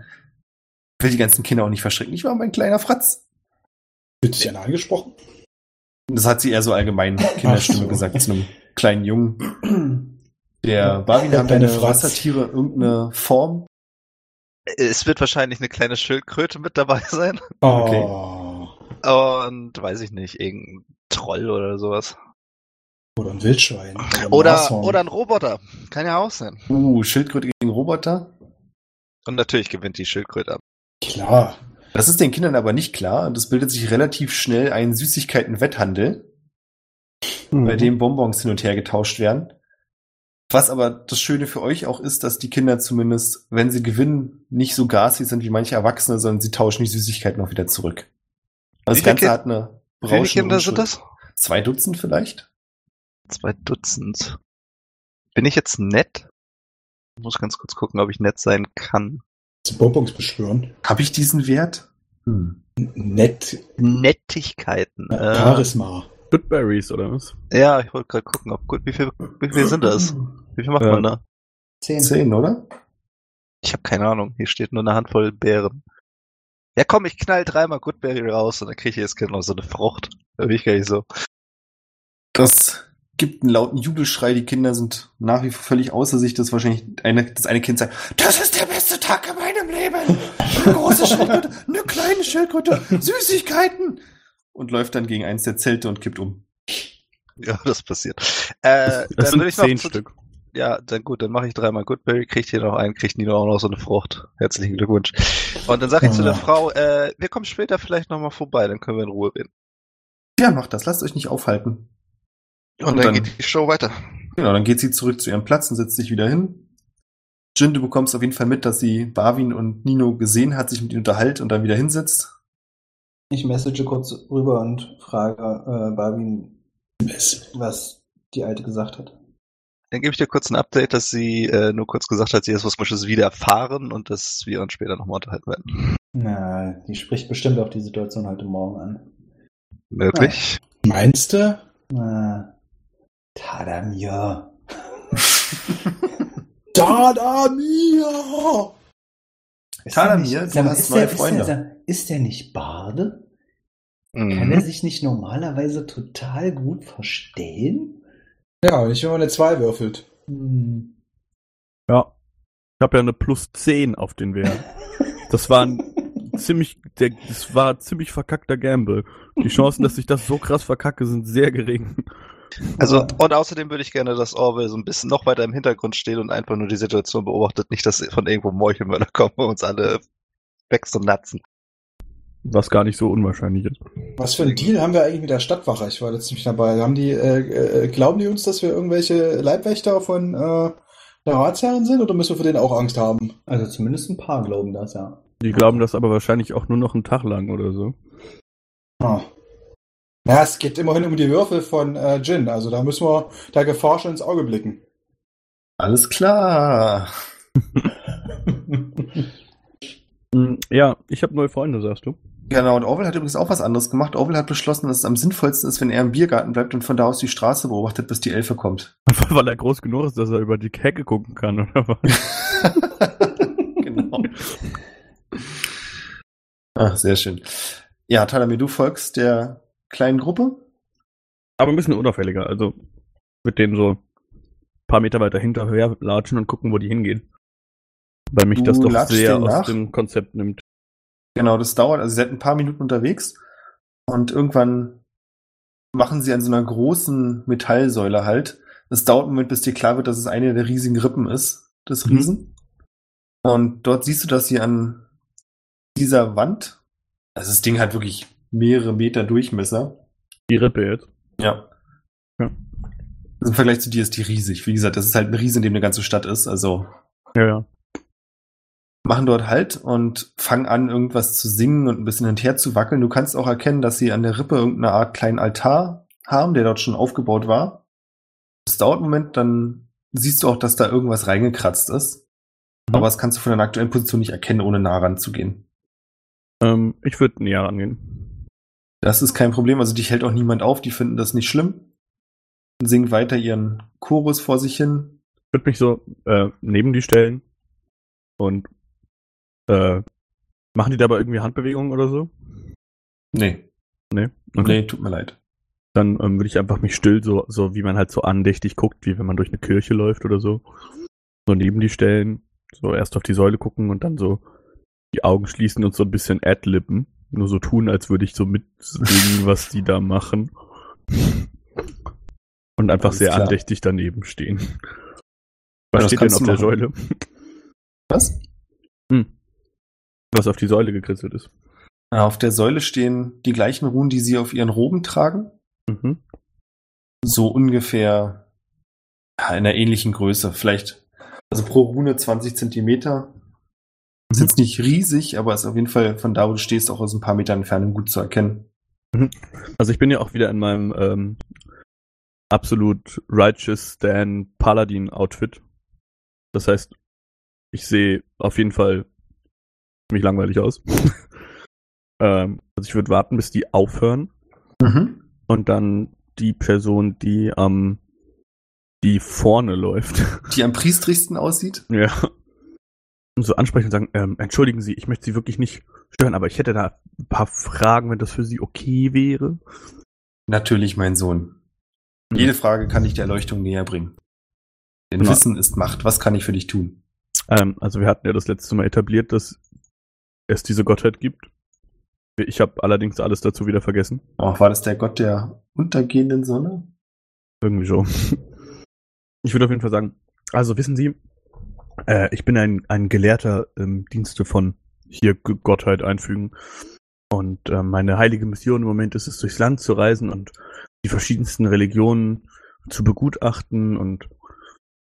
Ich will die ganzen Kinder auch nicht verschrecken. Ich war mein kleiner Fratz. Wird dich einer angesprochen? Das hat sie eher so allgemein Kinderstimme so. gesagt zu einem kleinen Jungen. Der Ja, hat deine. Wassertiere irgendeine Form. Es wird wahrscheinlich eine kleine Schildkröte mit dabei sein. Okay. Oh. Und weiß ich nicht, irgendein Troll oder sowas. Oder ein Wildschwein. ein Oder, oder ein Roboter. Kann ja auch sein. Uh, Schildkröte gegen Roboter. Und natürlich gewinnt die Schildkröte ab. Klar. Das ist den Kindern aber nicht klar und es bildet sich relativ schnell ein Süßigkeiten-Wetthandel, Mhm. bei dem Bonbons hin und her getauscht werden. Was aber das Schöne für euch auch ist, dass die Kinder zumindest, wenn sie gewinnen, nicht so garstig sind wie manche Erwachsene, sondern sie tauschen die Süßigkeiten auch wieder zurück. Also Wie das Ganze hat eine Wie viele berauschende Kinder sind das? Zwei Dutzend vielleicht? Zwei Dutzend. Bin ich jetzt nett? Ich muss ganz kurz gucken, ob ich nett sein kann. Zu Bonbons beschwören. Habe ich diesen Wert? Hm. Nett. Nettigkeiten. Äh, Charisma. Goodberries oder was? ja, ich wollte gerade gucken, ob gut. Wie viel, wie viel sind das? Wie viel macht Ja. man da? Zehn. Zehn, oder? Ich habe keine Ahnung. Hier steht nur eine Handvoll Beeren. Ja, komm, ich knall dreimal Goodberry raus und dann kriege ich jetzt noch so eine Frucht. Da bin ich gar nicht so. Das gibt einen lauten Jubelschrei. Die Kinder sind nach wie vor völlig außer sich. Das wahrscheinlich eine, das eine Kind sagt, das ist der beste Tag in meinem Leben. Eine große Schildkröte, eine kleine Schildkröte, Süßigkeiten. Und läuft dann gegen eins der Zelte und kippt um. Ja, das passiert. Äh, Das dann sind würde ich noch zehn Stück. Ja, dann gut, dann mache ich dreimal Goodberry, kriegt hier noch einen, kriegt Nino auch noch so eine Frucht. Herzlichen Glückwunsch. Und dann sage ich zu der Ja. Frau, äh, wir kommen später vielleicht nochmal vorbei, dann können wir in Ruhe reden. Ja, macht das. Lasst euch nicht aufhalten. Und, Und dann, dann- geht die Show weiter. Genau, dann geht sie zurück zu ihrem Platz und setzt sich wieder hin. Jin, du bekommst auf jeden Fall mit, dass sie Barwin und Nino gesehen hat, sich mit ihnen unterhält und dann wieder hinsetzt. Ich message kurz rüber und frage äh, Barwin, was die Alte gesagt hat. Dann gebe ich dir kurz ein Update, dass sie äh, nur kurz gesagt hat, sie ist was Komisches wieder erfahren und dass wir uns später nochmal unterhalten werden. Na, die spricht bestimmt auf die Situation heute Morgen an. Möglich? Meinst du? Na, Tadamir. Tadamir! Ist Tadamir, der du hast ist neue der, ist Freunde. Der, ist der nicht Barde? Kann er Mhm. sich nicht normalerweise total gut verstellen? Ja, nicht wenn man eine 2 würfelt. Hm. Ja. Ich habe ja eine plus 10 auf den Wert. Das war ein ziemlich, der, das war ziemlich verkackter Gamble. Die Chancen, dass ich das so krass verkacke, sind sehr gering. Also, und außerdem würde ich gerne, dass Orwell so ein bisschen noch weiter im Hintergrund steht und einfach nur die Situation beobachtet, nicht, dass von irgendwo Meuchelmörder kommen und uns alle wegzunatzen. Was gar nicht so unwahrscheinlich ist. Was für ein Deal haben wir eigentlich mit der Stadtwache? Ich war letztens nicht dabei. Haben die, äh, äh, glauben die uns, dass wir irgendwelche Leibwächter von äh, der Ratsherren sind oder müssen wir für den auch Angst haben? Also zumindest ein paar glauben das, ja. Die glauben das aber wahrscheinlich auch nur noch einen Tag lang oder so. Ah. Ja, es geht immerhin um die Würfel von äh, Jin, also da müssen wir der Gefahr schon ins Auge blicken. Alles klar. Hm, Ja, ich habe neue Freunde, sagst du. Genau, und Orwell hat übrigens auch was anderes gemacht. Orwell hat beschlossen, dass es am sinnvollsten ist, wenn er im Biergarten bleibt und von da aus die Straße beobachtet, bis die Elfe kommt. Weil er groß genug ist, dass er über die Hecke gucken kann, oder was? genau. Ach, sehr schön. Ja, Talamir, du folgst der kleinen Gruppe. Aber ein bisschen unauffälliger. Also mit denen so ein paar Meter weiter hinterher latschen und gucken, wo die hingehen. Weil mich Du das doch sehr aus dem Konzept nimmt. Genau, das dauert, also sie sind ein paar Minuten unterwegs und irgendwann machen sie an so einer großen Metallsäule halt. Es dauert einen Moment, bis dir klar wird, dass es eine der riesigen Rippen ist, des Mhm. Riesen. Und dort siehst du, dass sie an dieser Wand, also das Ding hat wirklich mehrere Meter Durchmesser. Die Rippe jetzt. Ja. Ja. Also Im Vergleich zu dir ist die riesig. Wie gesagt, das ist halt ein Riesen, in dem eine ganze Stadt ist. Also Ja, ja. Machen dort halt und fangen an, irgendwas zu singen und ein bisschen hin und her zu wackeln. Du kannst auch erkennen, dass sie an der Rippe irgendeine Art kleinen Altar haben, der dort schon aufgebaut war. Es dauert einen Moment, dann siehst du auch, dass da irgendwas reingekratzt ist. Mhm. Aber das kannst du von deiner aktuellen Position nicht erkennen, ohne nah ranzugehen. Ähm, ich würde näher rangehen. Das ist kein Problem. Also dich hält auch niemand auf. Die finden das nicht schlimm. Singen weiter ihren Chorus vor sich hin. Ich würde mich so äh, neben die stellen und äh, machen die dabei irgendwie Handbewegungen oder so? Nee, Nee. Okay. nee, tut mir leid. Dann ähm, würde ich einfach mich still, so, so wie man halt so andächtig guckt, wie wenn man durch eine Kirche läuft oder so. So neben die stellen, so erst auf die Säule gucken und dann so die Augen schließen und so ein bisschen adlippen. Nur so tun, als würde ich so mitsingen, was die da machen. Und einfach Alles sehr klar. andächtig daneben stehen. Ja, Was das steht denn auf du der machen. Säule? Was? Hm. Was auf die Säule gekritzelt ist. Auf der Säule stehen die gleichen Runen, die sie auf ihren Roben tragen. Mhm. So ungefähr ja, in einer ähnlichen Größe. Vielleicht, also pro Rune 20 Zentimeter. Ist Mhm. jetzt nicht riesig, aber ist auf jeden Fall von da, wo du stehst, auch aus ein paar Metern Entfernung gut zu erkennen. Also ich bin ja auch wieder in meinem ähm, absolut righteous Stan Paladin Outfit. Das heißt, ich sehe auf jeden Fall ziemlich langweilig aus. ähm, also ich würde warten, bis die aufhören Mhm. und dann die Person, die am die vorne läuft, Die am priestrigsten aussieht. ja, so ansprechen und sagen, ähm, entschuldigen Sie, ich möchte Sie wirklich nicht stören, aber ich hätte da ein paar Fragen, wenn das für Sie okay wäre. Natürlich, mein Sohn. Jede Frage kann ich der Erleuchtung näher bringen. Denn Na. Wissen ist Macht. Was kann ich für dich tun? Ähm, also wir hatten ja das letzte Mal etabliert, dass es diese Gottheit gibt. Ich habe allerdings alles dazu wieder vergessen. Oh, war das der Gott der untergehenden Sonne? Irgendwie so. Ich würde auf jeden Fall sagen, also wissen Sie, äh, ich bin ein, ein Gelehrter im Dienste von hier G- Gottheit einfügen. Und äh, meine heilige Mission im Moment ist es, durchs Land zu reisen und die verschiedensten Religionen zu begutachten und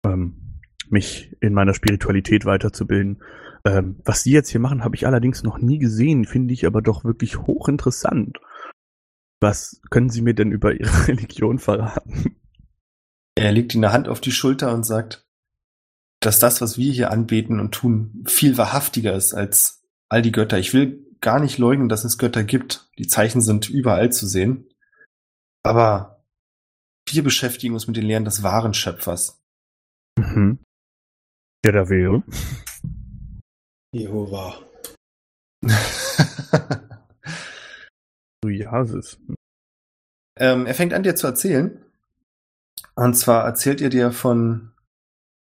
ähm, mich in meiner Spiritualität weiterzubilden. Ähm, was Sie jetzt hier machen, habe ich allerdings noch nie gesehen, finde ich aber doch wirklich hochinteressant. Was können Sie mir denn über Ihre Religion verraten? Er legt ihm eine Hand auf die Schulter und sagt, dass das, was wir hier anbeten und tun, viel wahrhaftiger ist als all die Götter. Ich will gar nicht leugnen, dass es Götter gibt. Die Zeichen sind überall zu sehen. Aber wir beschäftigen uns mit den Lehren des wahren Schöpfers. Mhm. Der da wäre. Jehova. Du Jasis. ähm, er fängt an, dir zu erzählen. Und zwar erzählt er dir von,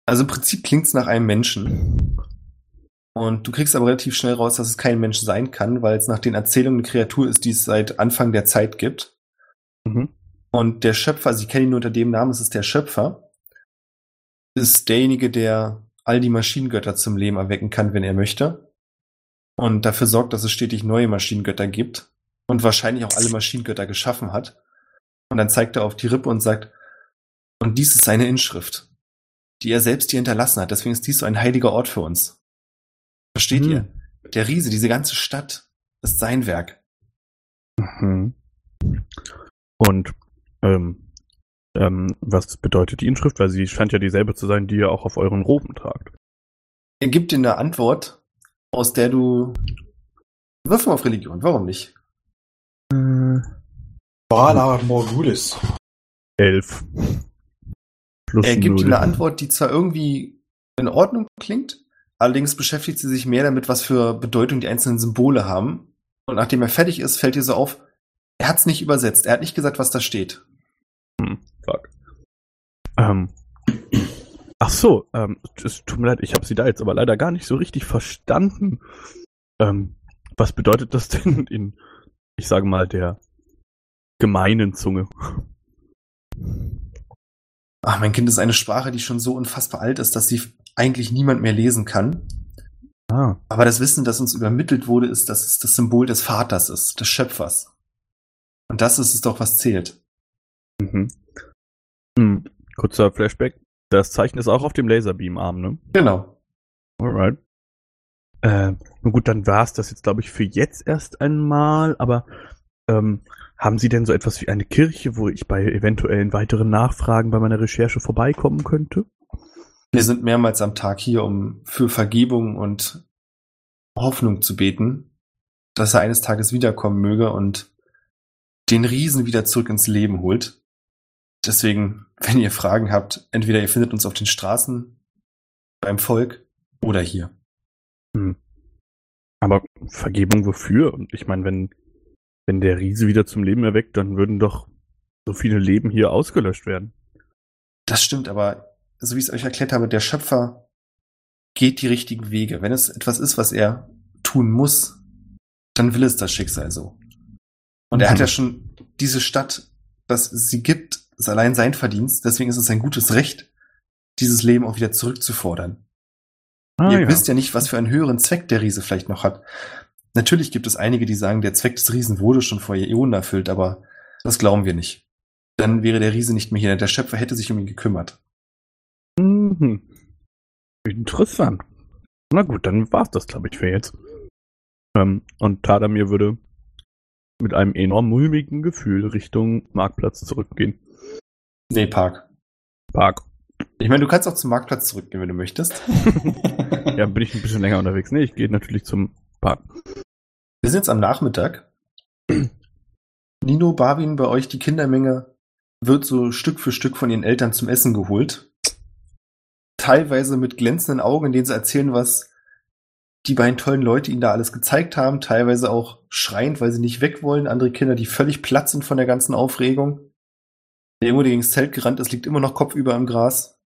also im Prinzip klingt's nach einem Menschen. Und du kriegst aber relativ schnell raus, dass es kein Mensch sein kann, weil es nach den Erzählungen eine Kreatur ist, die es seit Anfang der Zeit gibt. Mhm. Und der Schöpfer, also ich kenne ihn nur unter dem Namen, es ist der Schöpfer, ist derjenige, der all die Maschinengötter zum Leben erwecken kann, wenn er möchte. Und dafür sorgt, dass es stetig neue Maschinengötter gibt. Und wahrscheinlich auch alle Maschinengötter geschaffen hat. Und dann zeigt er auf die Rippe und sagt, und dies ist seine Inschrift, die er selbst hier hinterlassen hat. Deswegen ist dies so ein heiliger Ort für uns. Versteht Hm. ihr? Der Riese, diese ganze Stadt, ist sein Werk. Mhm. Und ähm, ähm, was bedeutet die Inschrift? Weil sie scheint ja dieselbe zu sein, die ihr auch auf euren Roben tragt. Er gibt dir eine Antwort, aus der du. Wirf mal auf Religion, warum nicht? Bala Morgulis. Elf. Plus Er gibt dir eine Antwort, die zwar irgendwie in Ordnung klingt, allerdings beschäftigt sie sich mehr damit, was für Bedeutung die einzelnen Symbole haben. Und nachdem er fertig ist, fällt dir so auf, er hat es nicht übersetzt. Er hat nicht gesagt, was da steht. Hm. Ähm. Ach so, ähm, es tut mir leid, ich habe sie da jetzt aber leider gar nicht so richtig verstanden. Ähm, was bedeutet das denn in, ich sage mal, der gemeinen Zunge? Ach, mein Kind ist eine Sprache, die schon so unfassbar alt ist, dass sie eigentlich niemand mehr lesen kann. Ah, Aber das Wissen, das uns übermittelt wurde, ist, dass es das Symbol des Vaters ist, des Schöpfers. Und das ist es doch, was zählt. mhm. Hm, kurzer Flashback. Das Zeichen ist auch auf dem Laserbeam-Arm, ne? Genau. Alright. Äh, nun gut, dann war's das jetzt, glaube ich, für jetzt erst einmal, aber ähm, haben Sie denn so etwas wie eine Kirche, wo ich bei eventuellen weiteren Nachfragen bei meiner Recherche vorbeikommen könnte? Wir sind mehrmals am Tag hier, um für Vergebung und Hoffnung zu beten, dass er eines Tages wiederkommen möge und den Riesen wieder zurück ins Leben holt. Deswegen, wenn ihr Fragen habt, entweder ihr findet uns auf den Straßen, beim Volk oder hier. Hm. Aber Vergebung wofür? Und ich meine, wenn, wenn der Riese wieder zum Leben erweckt, dann würden doch so viele Leben hier ausgelöscht werden. Das stimmt, aber so wie ich es euch erklärt habe, der Schöpfer geht die richtigen Wege. Wenn es etwas ist, was er tun muss, dann will es das Schicksal so. Und er hat Mhm. ja schon diese Stadt, dass sie gibt, ist allein sein Verdienst. Deswegen ist es ein gutes Recht, dieses Leben auch wieder zurückzufordern. Ah, Ihr ja. wisst ja nicht, was für einen höheren Zweck der Riese vielleicht noch hat. Natürlich gibt es einige, die sagen, der Zweck des Riesen wurde schon vor Äonen erfüllt, aber das glauben wir nicht. Dann wäre der Riese nicht mehr hier. Der Schöpfer hätte sich um ihn gekümmert. Mhm. Interessant. Na gut, dann war's das, glaube ich, für jetzt. Ähm, und Tadamir würde mit einem enorm mulmigen Gefühl Richtung Marktplatz zurückgehen. Nee, Park. Park. Ich meine, du kannst auch zum Marktplatz zurückgehen, wenn du möchtest. Ja, bin ich ein bisschen länger unterwegs. Nee, ich gehe natürlich zum Park. Wir sind jetzt am Nachmittag. Nino, Barwin, bei euch die Kindermenge wird so Stück für Stück von ihren Eltern zum Essen geholt. Teilweise mit glänzenden Augen, in denen sie erzählen, was die beiden tollen Leute ihnen da alles gezeigt haben. Teilweise auch schreiend, weil sie nicht weg wollen. Andere Kinder, die völlig platt sind von der ganzen Aufregung. Der Junge, der gegen das Zelt gerannt ist, liegt immer noch kopfüber im Gras.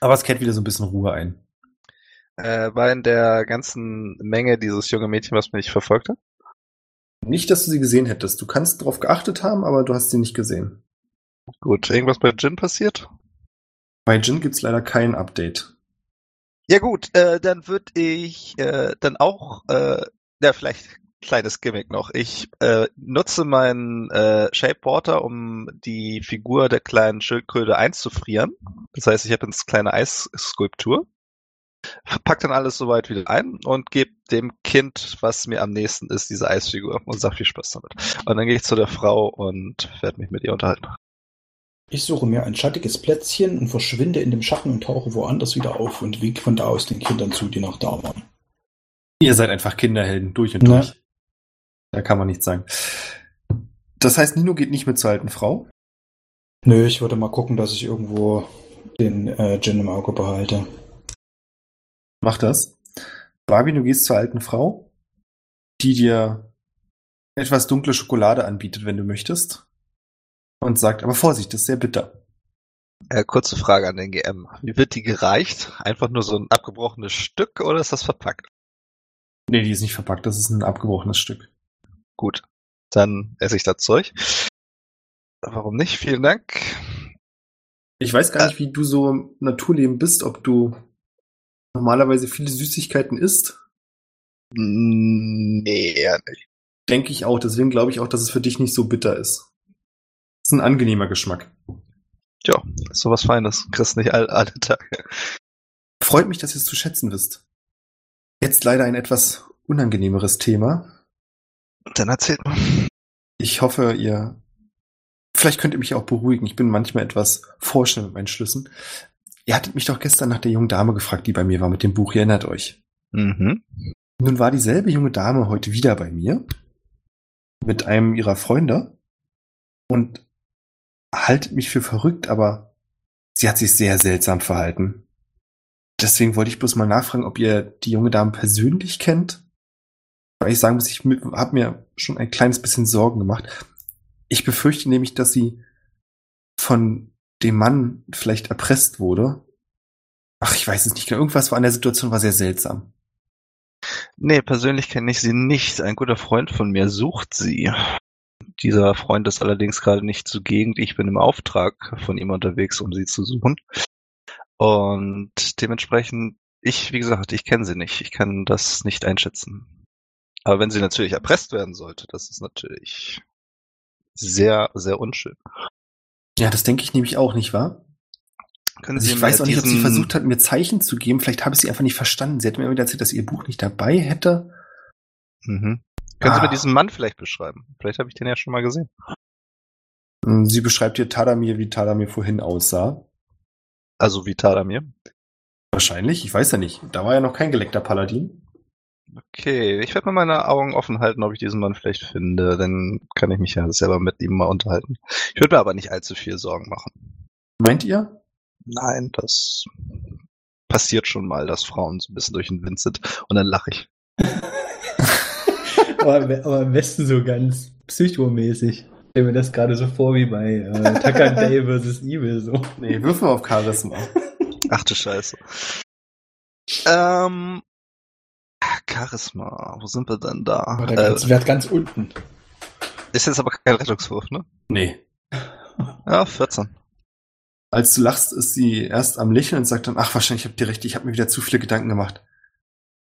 Aber es kehrt wieder so ein bisschen Ruhe ein. Äh, war in der ganzen Menge dieses junge Mädchen, was mich verfolgt hat? Nicht, dass du sie gesehen hättest. Du kannst darauf geachtet haben, aber du hast sie nicht gesehen. Gut, irgendwas bei Jin passiert? Bei Jin gibt's leider kein Update. Ja gut, äh, dann würde ich äh, dann auch, äh, ja vielleicht kleines Gimmick noch. Ich äh, nutze meinen äh, Shapewater, um die Figur der kleinen Schildkröte einzufrieren. Das heißt, ich habe eine kleine Eisskulptur. Pack dann alles soweit wieder ein und gebe dem Kind, was mir am nächsten ist, diese Eisfigur und sag viel Spaß damit. Und dann gehe ich zu der Frau und werde mich mit ihr unterhalten. Ich suche mir ein schattiges Plätzchen und verschwinde in dem Schatten und tauche woanders wieder auf und wieg von da aus den Kindern zu, die noch da waren. Ihr seid einfach Kinderhelden, durch und Ja. durch. Da kann man nichts sagen. Das heißt, Nino geht nicht mit zur alten Frau. Nö, ich würde mal gucken, dass ich irgendwo den äh, Gin im Auge behalte. Mach das. Barbie, du gehst zur alten Frau, die dir etwas dunkle Schokolade anbietet, wenn du möchtest. Und sagt, aber Vorsicht, das ist sehr bitter. Äh, kurze Frage an den GM. Wie wird die gereicht? Einfach nur so ein abgebrochenes Stück oder ist das verpackt? Nee, die ist nicht verpackt, das ist ein abgebrochenes Stück. Gut, dann esse ich das Zeug. Warum nicht? Vielen Dank. Ich weiß gar nicht, wie du so im Naturleben bist, ob du normalerweise viele Süßigkeiten isst. Nee, eher nicht. Denke ich auch. Deswegen glaube ich auch, dass es für dich nicht so bitter ist. ist ein angenehmer Geschmack. Tja, ist sowas Feines. Kriegst nicht all, alle Tage. Freut mich, dass ihr es zu schätzen wisst. Jetzt leider ein etwas unangenehmeres Thema. Dann erzählt mal. Ich hoffe, ihr. Vielleicht könnt ihr mich auch beruhigen. Ich bin manchmal etwas vorschnell mit meinen Schlüssen. Ihr hattet mich doch gestern nach der jungen Dame gefragt, die bei mir war mit dem Buch. Ihr erinnert euch. Mhm. Nun war dieselbe junge Dame heute wieder bei mir mit einem ihrer Freunde und haltet mich für verrückt, aber sie hat sich sehr seltsam verhalten. Deswegen wollte ich bloß mal nachfragen, ob ihr die junge Dame persönlich kennt. Weil ich sagen muss, ich habe mir schon ein kleines bisschen Sorgen gemacht. Ich befürchte nämlich, dass sie von dem Mann vielleicht erpresst wurde. Ach, ich weiß es nicht genau. Irgendwas war an der Situation war sehr seltsam. Nee, persönlich kenne ich sie nicht. Ein guter Freund von mir sucht sie. Dieser Freund ist allerdings gerade nicht zugegen. Ich bin im Auftrag von ihm unterwegs, um sie zu suchen. Und dementsprechend Ich, wie gesagt, ich kenne sie nicht. Ich kann das nicht einschätzen. Aber wenn sie natürlich erpresst werden sollte, das ist natürlich sehr, sehr unschön. Ja, das denke ich nämlich auch, nicht wahr? Können Also Sie ich weiß auch nicht, ob sie versucht hat, mir Zeichen zu geben. Vielleicht habe ich sie einfach nicht verstanden. Sie hat mir immer wieder erzählt, dass sie ihr Buch nicht dabei hätte. Mhm. Können Sie Ah. mir diesen Mann vielleicht beschreiben? Vielleicht habe ich den ja schon mal gesehen. Ähm, Sie beschreibt hier Tadamir, wie Tadamir vorhin aussah. Also wie Tadamir. Wahrscheinlich, ich weiß ja nicht. Da war ja noch kein geleckter Paladin. Okay, ich werde mal meine Augen offen halten, ob ich diesen Mann vielleicht finde. Dann kann ich mich ja selber mit ihm mal unterhalten. Ich würde mir aber nicht allzu viel Sorgen machen. Meint ihr? Nein, das passiert schon mal, dass Frauen so ein bisschen durch den Wind sind. Und dann lache ich. aber, aber am besten so ganz psychomäßig. Ich stelle mir das gerade so vor wie bei äh, Tucker Day vs. Evil so. Nee, wirf mal auf Charisma. Ach du Scheiße. Ähm, Charisma, wo sind wir denn da? Aber der Äh, ganze Wert ganz unten. ist jetzt aber kein Rettungswurf, ne? Nee. Ja, 14. Als du lachst, ist sie erst am Lächeln und sagt dann, ach, wahrscheinlich habt ihr recht, ich habe mir wieder zu viele Gedanken gemacht.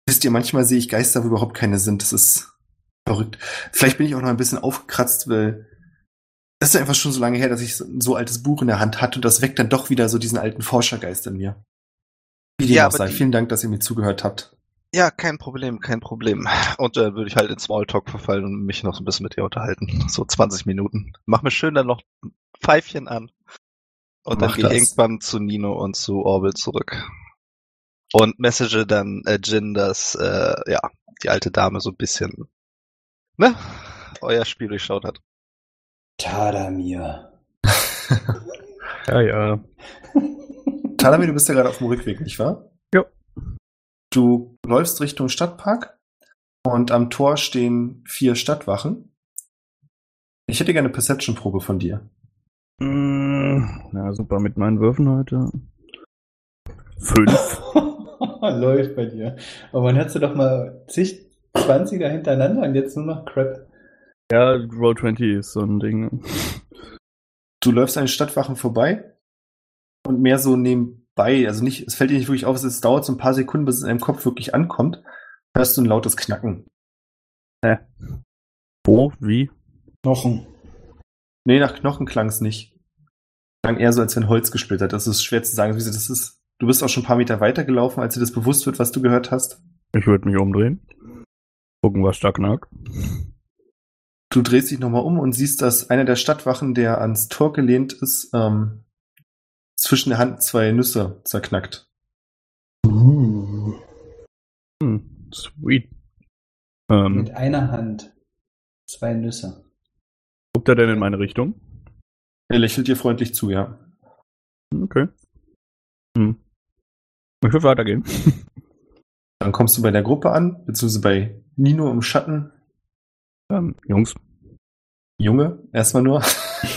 Wisst ihr, manchmal sehe ich Geister, wo überhaupt keine sind. Das ist verrückt. Vielleicht bin ich auch noch ein bisschen aufgekratzt, weil das ist einfach schon so lange her, dass ich so ein so altes Buch in der Hand hatte und das weckt dann doch wieder so diesen alten Forschergeist in mir. Wie dem Ja, auch sei. die- Vielen Dank, dass ihr mir zugehört habt. Ja, kein Problem, kein Problem. Und dann würde ich halt in Smalltalk verfallen und mich noch so ein bisschen mit dir unterhalten. So 20 Minuten. Mach mir schön dann noch ein Pfeifchen an. Und dann Mach gehe ich das. irgendwann zu Nino und zu Orville zurück. Und message dann äh, Jin, dass äh, ja, die alte Dame so ein bisschen ne, euer Spiel durchschaut hat. Tadamir. Ja, ja. Talami, du bist ja gerade auf dem Rückweg, nicht wahr? Du läufst Richtung Stadtpark und am Tor stehen vier Stadtwachen. Ich hätte gerne eine Perception-Probe von dir. Mm, Na, super mit meinen Würfen heute. Fünf. Läuft bei dir. Aber man hat sie doch mal zig 20er hintereinander und jetzt nur noch Crap. ja, Roll 20 ist so ein Ding. Du läufst an den Stadtwachen vorbei und mehr so nebenbei, also nicht, es fällt dir nicht wirklich auf, es dauert so ein paar Sekunden, bis es in deinem Kopf wirklich ankommt, hörst du ein lautes Knacken. Wo? Wie? Knochen. Nee, nach Knochen klang es nicht. Klang eher so, als wenn Holz gesplittert. Das ist schwer zu sagen, wie sie das ist. Du bist auch schon ein paar Meter weiter gelaufen, als dir das bewusst wird, was du gehört hast. Ich würde mich umdrehen. Gucken, was da knackt. Du drehst dich nochmal um und siehst, dass einer der Stadtwachen, der ans Tor gelehnt ist, ähm, zwischen der Hand zwei Nüsse zerknackt. Uh. Hm, sweet. Ähm, Mit einer Hand. Zwei Nüsse. guckt er denn in meine Richtung? Er lächelt dir freundlich zu, ja. Okay. Hm. Ich würde weitergehen. Dann kommst du bei der Gruppe an, beziehungsweise bei Nino im Schatten. ähm, Jungs, Junge, erstmal nur.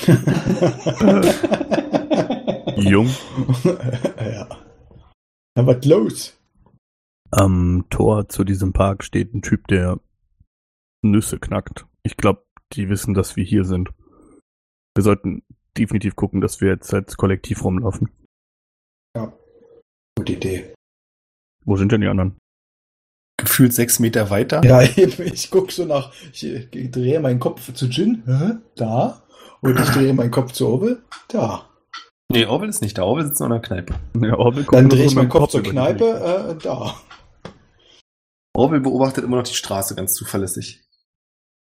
jung. ja. Na, was los? Am Tor zu diesem Park steht ein Typ, der Nüsse knackt. Ich glaube, die wissen, dass wir hier sind. Wir sollten definitiv gucken, dass wir jetzt als Kollektiv rumlaufen. Gute Idee. Wo sind denn die anderen? Gefühlt sechs Meter weiter. Ja, eben, ich guck so nach, ich, drehe meinen Kopf zu Jin, da. Und ich drehe meinen Kopf zu Obe, da. Nee, Orwell ist nicht da. Orwell sitzt nur in der Kneipe. Ja, Orwell guckt Dann drehe ich mit meinen dem Kopf zur Kneipe, äh, da. Orwell beobachtet immer noch die Straße ganz zuverlässig.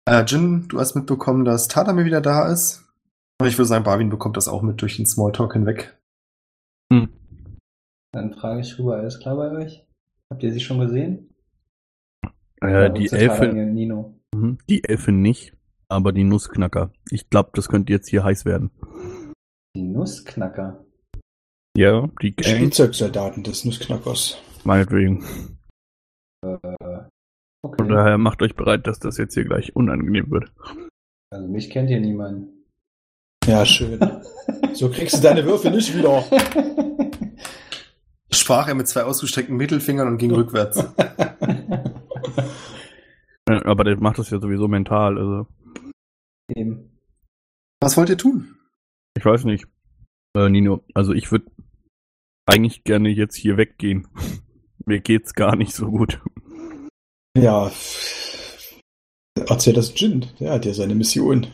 Äh, Jin, du hast mitbekommen, dass Tadame wieder da ist. Aber ich würde sagen, Barwin bekommt das auch mit durch den Smalltalk hinweg. Hm. Dann frage ich rüber, alles klar bei euch? Habt ihr sie schon gesehen? Äh, Ja, die zu Elfe, Tadamir und Nino. Mhm, die Elfe nicht, aber die Nussknacker. Ich glaube, das könnte jetzt hier heiß werden. Die Nussknacker. Ja, die Gang, Spielzeugsoldaten des Nussknackers. meinetwegen. Äh, Von okay. daher macht euch bereit, dass das jetzt hier gleich unangenehm wird. Also mich kennt hier niemand. Ja, schön. So kriegst du deine Würfel nicht wieder. Sprach er mit zwei ausgestreckten Mittelfingern und ging rückwärts. Aber der macht das ja sowieso mental. Also, Eben. Was wollt ihr tun? Ich weiß nicht. Äh, Nino, also ich würde eigentlich gerne jetzt hier weggehen. mir geht's gar nicht so gut. Ja, erzähl das Jin. Der hat ja seine Mission.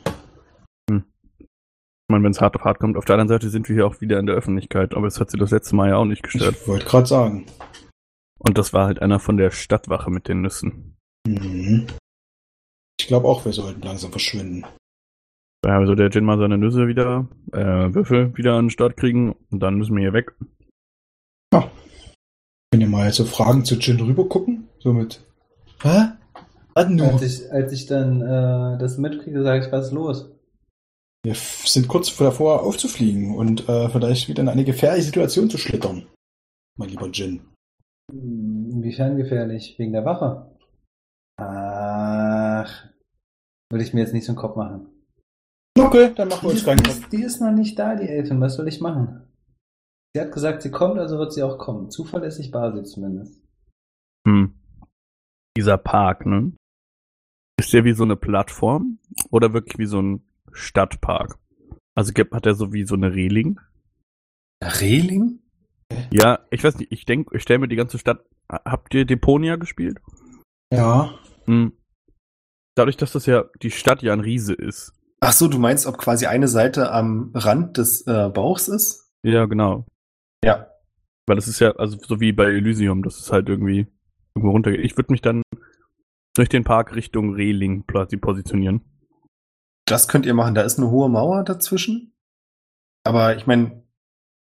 Ich meine, wenn es hart auf hart kommt, auf der anderen Seite sind wir hier auch wieder in der Öffentlichkeit, aber es hat sie das letzte Mal ja auch nicht gestört. Ich wollte gerade sagen. Und das war halt einer von der Stadtwache mit den Nüssen. Mhm. Ich glaube auch, wir sollten langsam verschwinden. Ja, also der Jin mal seine Nüsse wieder, äh, Würfel wieder an den Start kriegen und dann müssen wir hier weg. Ja. Können ihr mal so Fragen zu Jin rüber gucken? So mit. Hä? Was nur? Als ich, als ich dann äh, das mitkriege, sage ich, was ist los? Wir sind kurz davor aufzufliegen und äh, vielleicht wieder in eine gefährliche Situation zu schlittern. Mein lieber Jin. Hm, Inwiefern gefährlich? Wegen der Wache? Ach, würde ich mir jetzt nicht so einen Kopf machen. Okay, dann machen wir uns Die, keinen die, Kopf. ist, die ist noch nicht da, die Elfin. Was soll ich machen? Sie hat gesagt, sie kommt, also wird sie auch kommen. Zuverlässig war sie zumindest. Hm. Dieser Park, ne? Ist der wie so eine Plattform oder wirklich wie so ein Stadtpark? Also gibt, hat er so wie so eine Reling? Reling? Ja, ich weiß nicht, ich denke, ich stelle mir die ganze Stadt. Habt ihr Deponia gespielt? Ja. Hm. Dadurch, dass das ja die Stadt ja ein Riese ist. Ach so, du meinst, ob quasi eine Seite am Rand des äh, Bauchs ist? Ja, genau. Ja. Weil das ist ja, also so wie bei Elysium, das ist halt irgendwie irgendwo runtergeht. Ich würde mich dann durch den Park Richtung Reling positionieren. Das könnt ihr machen. Da ist eine hohe Mauer dazwischen. Aber ich meine,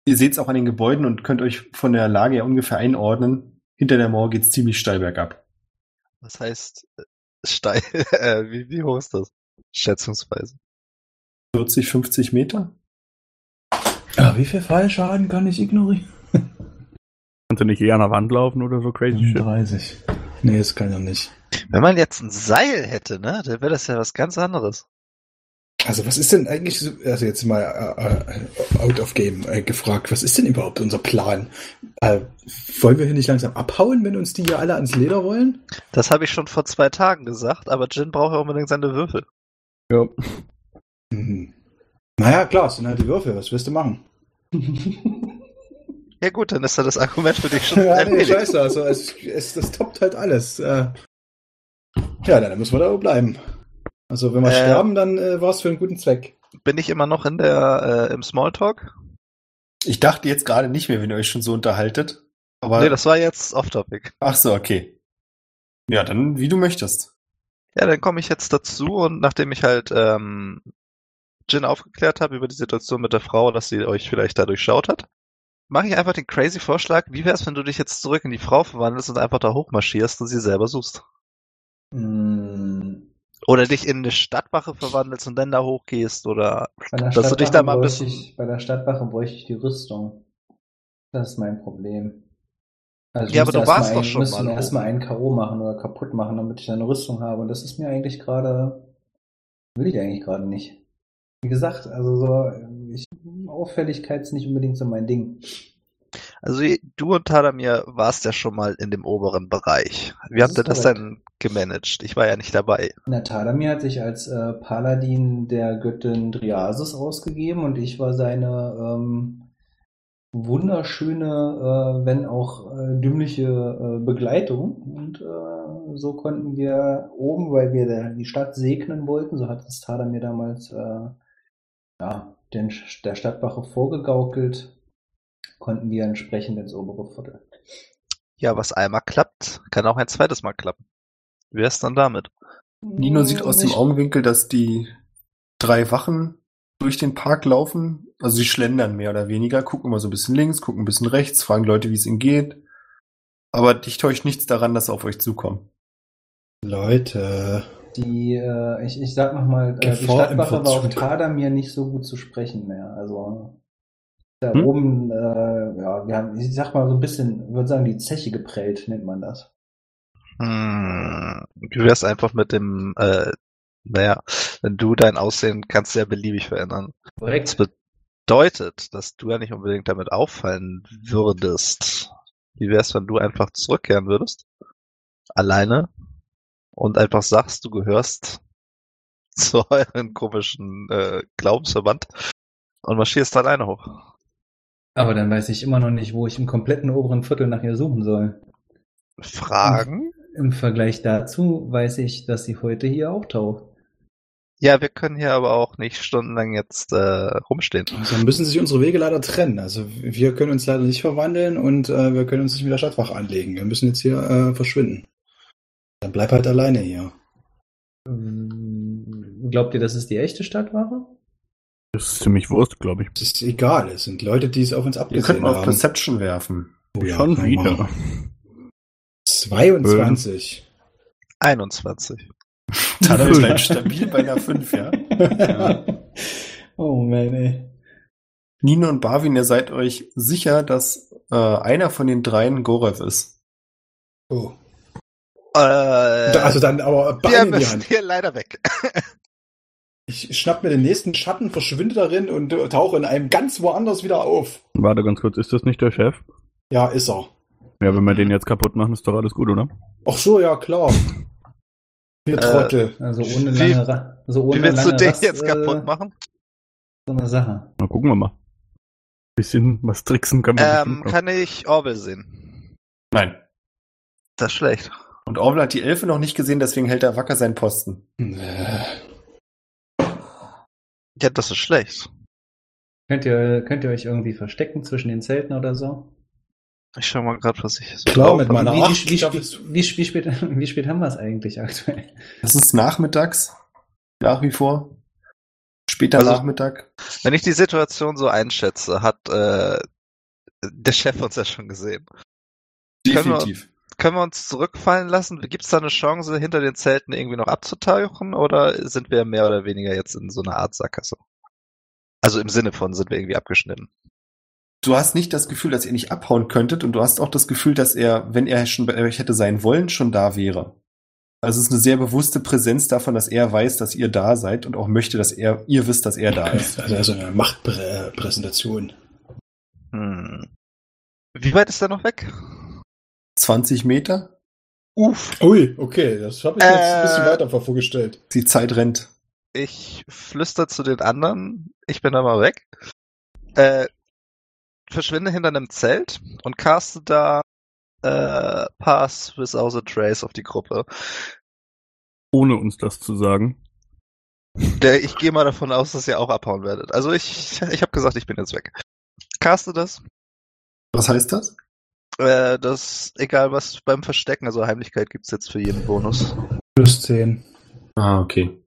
ihr seht es auch an den Gebäuden und könnt euch von der Lage ja ungefähr einordnen. Hinter der Mauer geht's ziemlich steil bergab. Was heißt äh, steil? äh, wie, wie hoch ist das? Schätzungsweise. 40, 50 Meter? ja. Wie viel Fallschaden kann ich ignorieren? Kannst du nicht eher an der Wand laufen oder so crazy shit? 30. Nee, das kann ja nicht. Wenn man jetzt ein Seil hätte, ne, dann wäre das ja was ganz anderes. Also was ist denn eigentlich, so, also jetzt mal äh, äh, out of game äh, gefragt, was ist denn überhaupt unser Plan? Äh, wollen wir hier nicht langsam abhauen, wenn uns die hier alle ans Leder wollen? Das habe ich schon vor zwei Tagen gesagt, aber Jin braucht ja unbedingt seine Würfel. Ja. Mhm. Naja, klar, es sind halt die Würfel, was willst du machen? Ja gut, dann ist ja das Argument für dich schon ja, nee, scheiße, also es, es, das toppt halt alles. Äh, ja, dann müssen wir da bleiben. Also wenn wir Äh. sterben, dann äh, war es für einen guten Zweck. Bin ich immer noch in der äh, im Smalltalk? Ich dachte jetzt gerade nicht mehr, wenn ihr euch schon so unterhaltet. Aber Nee, das war jetzt off-topic. ach so, okay. Ja, dann wie du möchtest. Ja, dann komme ich jetzt dazu und nachdem ich halt ähm, Jin aufgeklärt habe über die Situation mit der Frau, dass sie euch vielleicht da durchschaut hat, mache ich einfach den crazy Vorschlag, wie wär's, wenn du dich jetzt zurück in die Frau verwandelst und einfach da hochmarschierst und sie selber suchst? Hm, Oder dich in eine Stadtwache verwandelst und dann da hochgehst oder dass du dich da mal ein bisschen... ich, bei der Stadtwache bräuchte ich die Rüstung. Das ist mein Problem. Also ich Ja, aber du warst erstmal doch ein- schon müsste mal mir erstmal einen K.O. machen oder kaputt machen, damit ich eine Rüstung habe. Und das ist mir eigentlich gerade, will ich eigentlich gerade nicht. Wie gesagt, also so, ich, Auffälligkeit ist nicht unbedingt so mein Ding. Also du und Tadamir warst ja schon mal in dem oberen Bereich. Wie Das habt ihr das denn gemanagt? Ich war ja nicht dabei. Na, Tadamir hat sich als äh, Paladin der Göttin Driasis ausgegeben und ich war seine ähm, wunderschöne, äh, wenn auch äh, dümmliche äh, Begleitung. Und äh, so konnten wir oben, weil wir der, die Stadt segnen wollten, so hat es Tadamir damals äh, ja, den, der Stadtwache vorgegaukelt, konnten wir entsprechend ins obere Viertel. Ja, was einmal klappt, kann auch ein zweites Mal klappen. Wie wär's dann damit? Nino sieht aus dem Augenwinkel, dass die drei Wachen durch den Park laufen. Also sie schlendern mehr oder weniger, gucken immer so ein bisschen links, gucken ein bisschen rechts, fragen Leute, wie es ihnen geht. Aber dich täuscht nichts daran, dass sie auf euch zukommen. Leute. Die, äh, ich, ich sag nochmal, äh, die Stadtwache war auf. Tadamir nicht so gut zu sprechen mehr. Also da Hm? oben, äh, ja, wir haben, ich sag mal so ein bisschen, ich würde sagen, die Zeche geprellt, nennt man das. Hm, wie wär's einfach mit dem, äh, naja, wenn du dein Aussehen kannst du ja beliebig verändern. Das Korrekt. bedeutet, dass du ja nicht unbedingt damit auffallen würdest. Wie wär's, wenn du einfach zurückkehren würdest? Alleine? Und einfach sagst, du gehörst zu euren komischen äh, Glaubensverband und marschierst alleine hoch. Aber dann weiß ich immer noch nicht, wo ich im kompletten oberen Viertel nach ihr suchen soll. Fragen? Im Vergleich dazu weiß ich, dass sie heute hier auftaucht. Ja, wir können hier aber auch nicht stundenlang jetzt äh, rumstehen. Also müssen sich unsere Wege leider trennen. Also wir können uns leider nicht verwandeln und äh, wir können uns nicht mit der Stadtwache anlegen. Wir müssen jetzt hier äh, verschwinden. Dann bleib halt alleine hier. Ähm, Glaubt ihr, das ist die echte Stadtwache? Das ist ziemlich Wurst, glaube ich. Es ist egal, es sind Leute, die es auf uns abgesehen könnt mal auf haben. Perception werfen. Oh ja, Schon wir wieder. machen. 22. 21. Tada bleibt stabil bei einer 5, ja. oh man, ey. Nino und Barwin, ihr seid euch sicher, dass äh, einer von den dreien Gorev ist. Oh. Äh, Also dann aber wir Bein in die müssen hier leider weg. Ich schnapp mir den nächsten Schatten, verschwinde darin und äh, tauche in einem ganz woanders wieder auf. Warte ganz kurz, ist das nicht der Chef? Ja, ist er. Ja, wenn wir den jetzt kaputt machen, ist doch alles gut, oder? Ach so, ja, klar. Ihr Äh, Trottel. Also ohne Wie- lange, Ra also ohne Wie willst du den Rast, jetzt äh, kaputt machen? So eine Sache. Na, gucken wir mal. Bisschen was tricksen können wir Ähm, kann ich Orwell sehen? Nein. Das ist schlecht. Und Orwell hat die Elfe noch nicht gesehen, deswegen hält er wacker seinen Posten. Äh, Ja, das ist schlecht. Könnt ihr, könnt ihr euch irgendwie verstecken zwischen den Zelten oder so? Ich schau mal gerade, was ich Klar, mit meiner wie, Acht wie, wie, wie, spät, wie spät haben wir es eigentlich aktuell? Es ist nachmittags. Nach wie vor. Später Also- Nachmittag. Wenn ich die Situation so einschätze, hat äh, der Chef uns ja schon gesehen. können wir- Definitiv. Können wir uns zurückfallen lassen? Gibt es da eine Chance, hinter den Zelten irgendwie noch abzutauchen? Oder sind wir mehr oder weniger jetzt in so einer Art Sackgasse? Also im Sinne von, sind wir irgendwie abgeschnitten? Du hast nicht das Gefühl, dass ihr nicht abhauen könntet und du hast auch das Gefühl, dass er, wenn er schon bei euch hätte sein wollen, schon da wäre. Also es ist eine sehr bewusste Präsenz davon, dass er weiß, dass ihr da seid und auch möchte, dass er, ihr wisst, dass er da ist. Also, also eine Machtpräsentation. Hm. Wie weit ist er noch weg? 20 Meter? Uff. Ui, okay, das habe ich jetzt ein bisschen Äh. weiter vorgestellt. Die Zeit rennt. Ich flüster zu den anderen, ich bin da mal weg. Äh, verschwinde hinter einem Zelt und caste da äh, Pass without a Trace auf die Gruppe. Ohne uns das zu sagen. Der, ich gehe mal davon aus, dass ihr auch abhauen werdet. Also ich, ich habe gesagt, ich bin jetzt weg. Caste das. Was heißt das? Äh, das, egal was beim Verstecken, also Heimlichkeit gibt's jetzt für jeden Bonus. Plus 10. Ah, okay.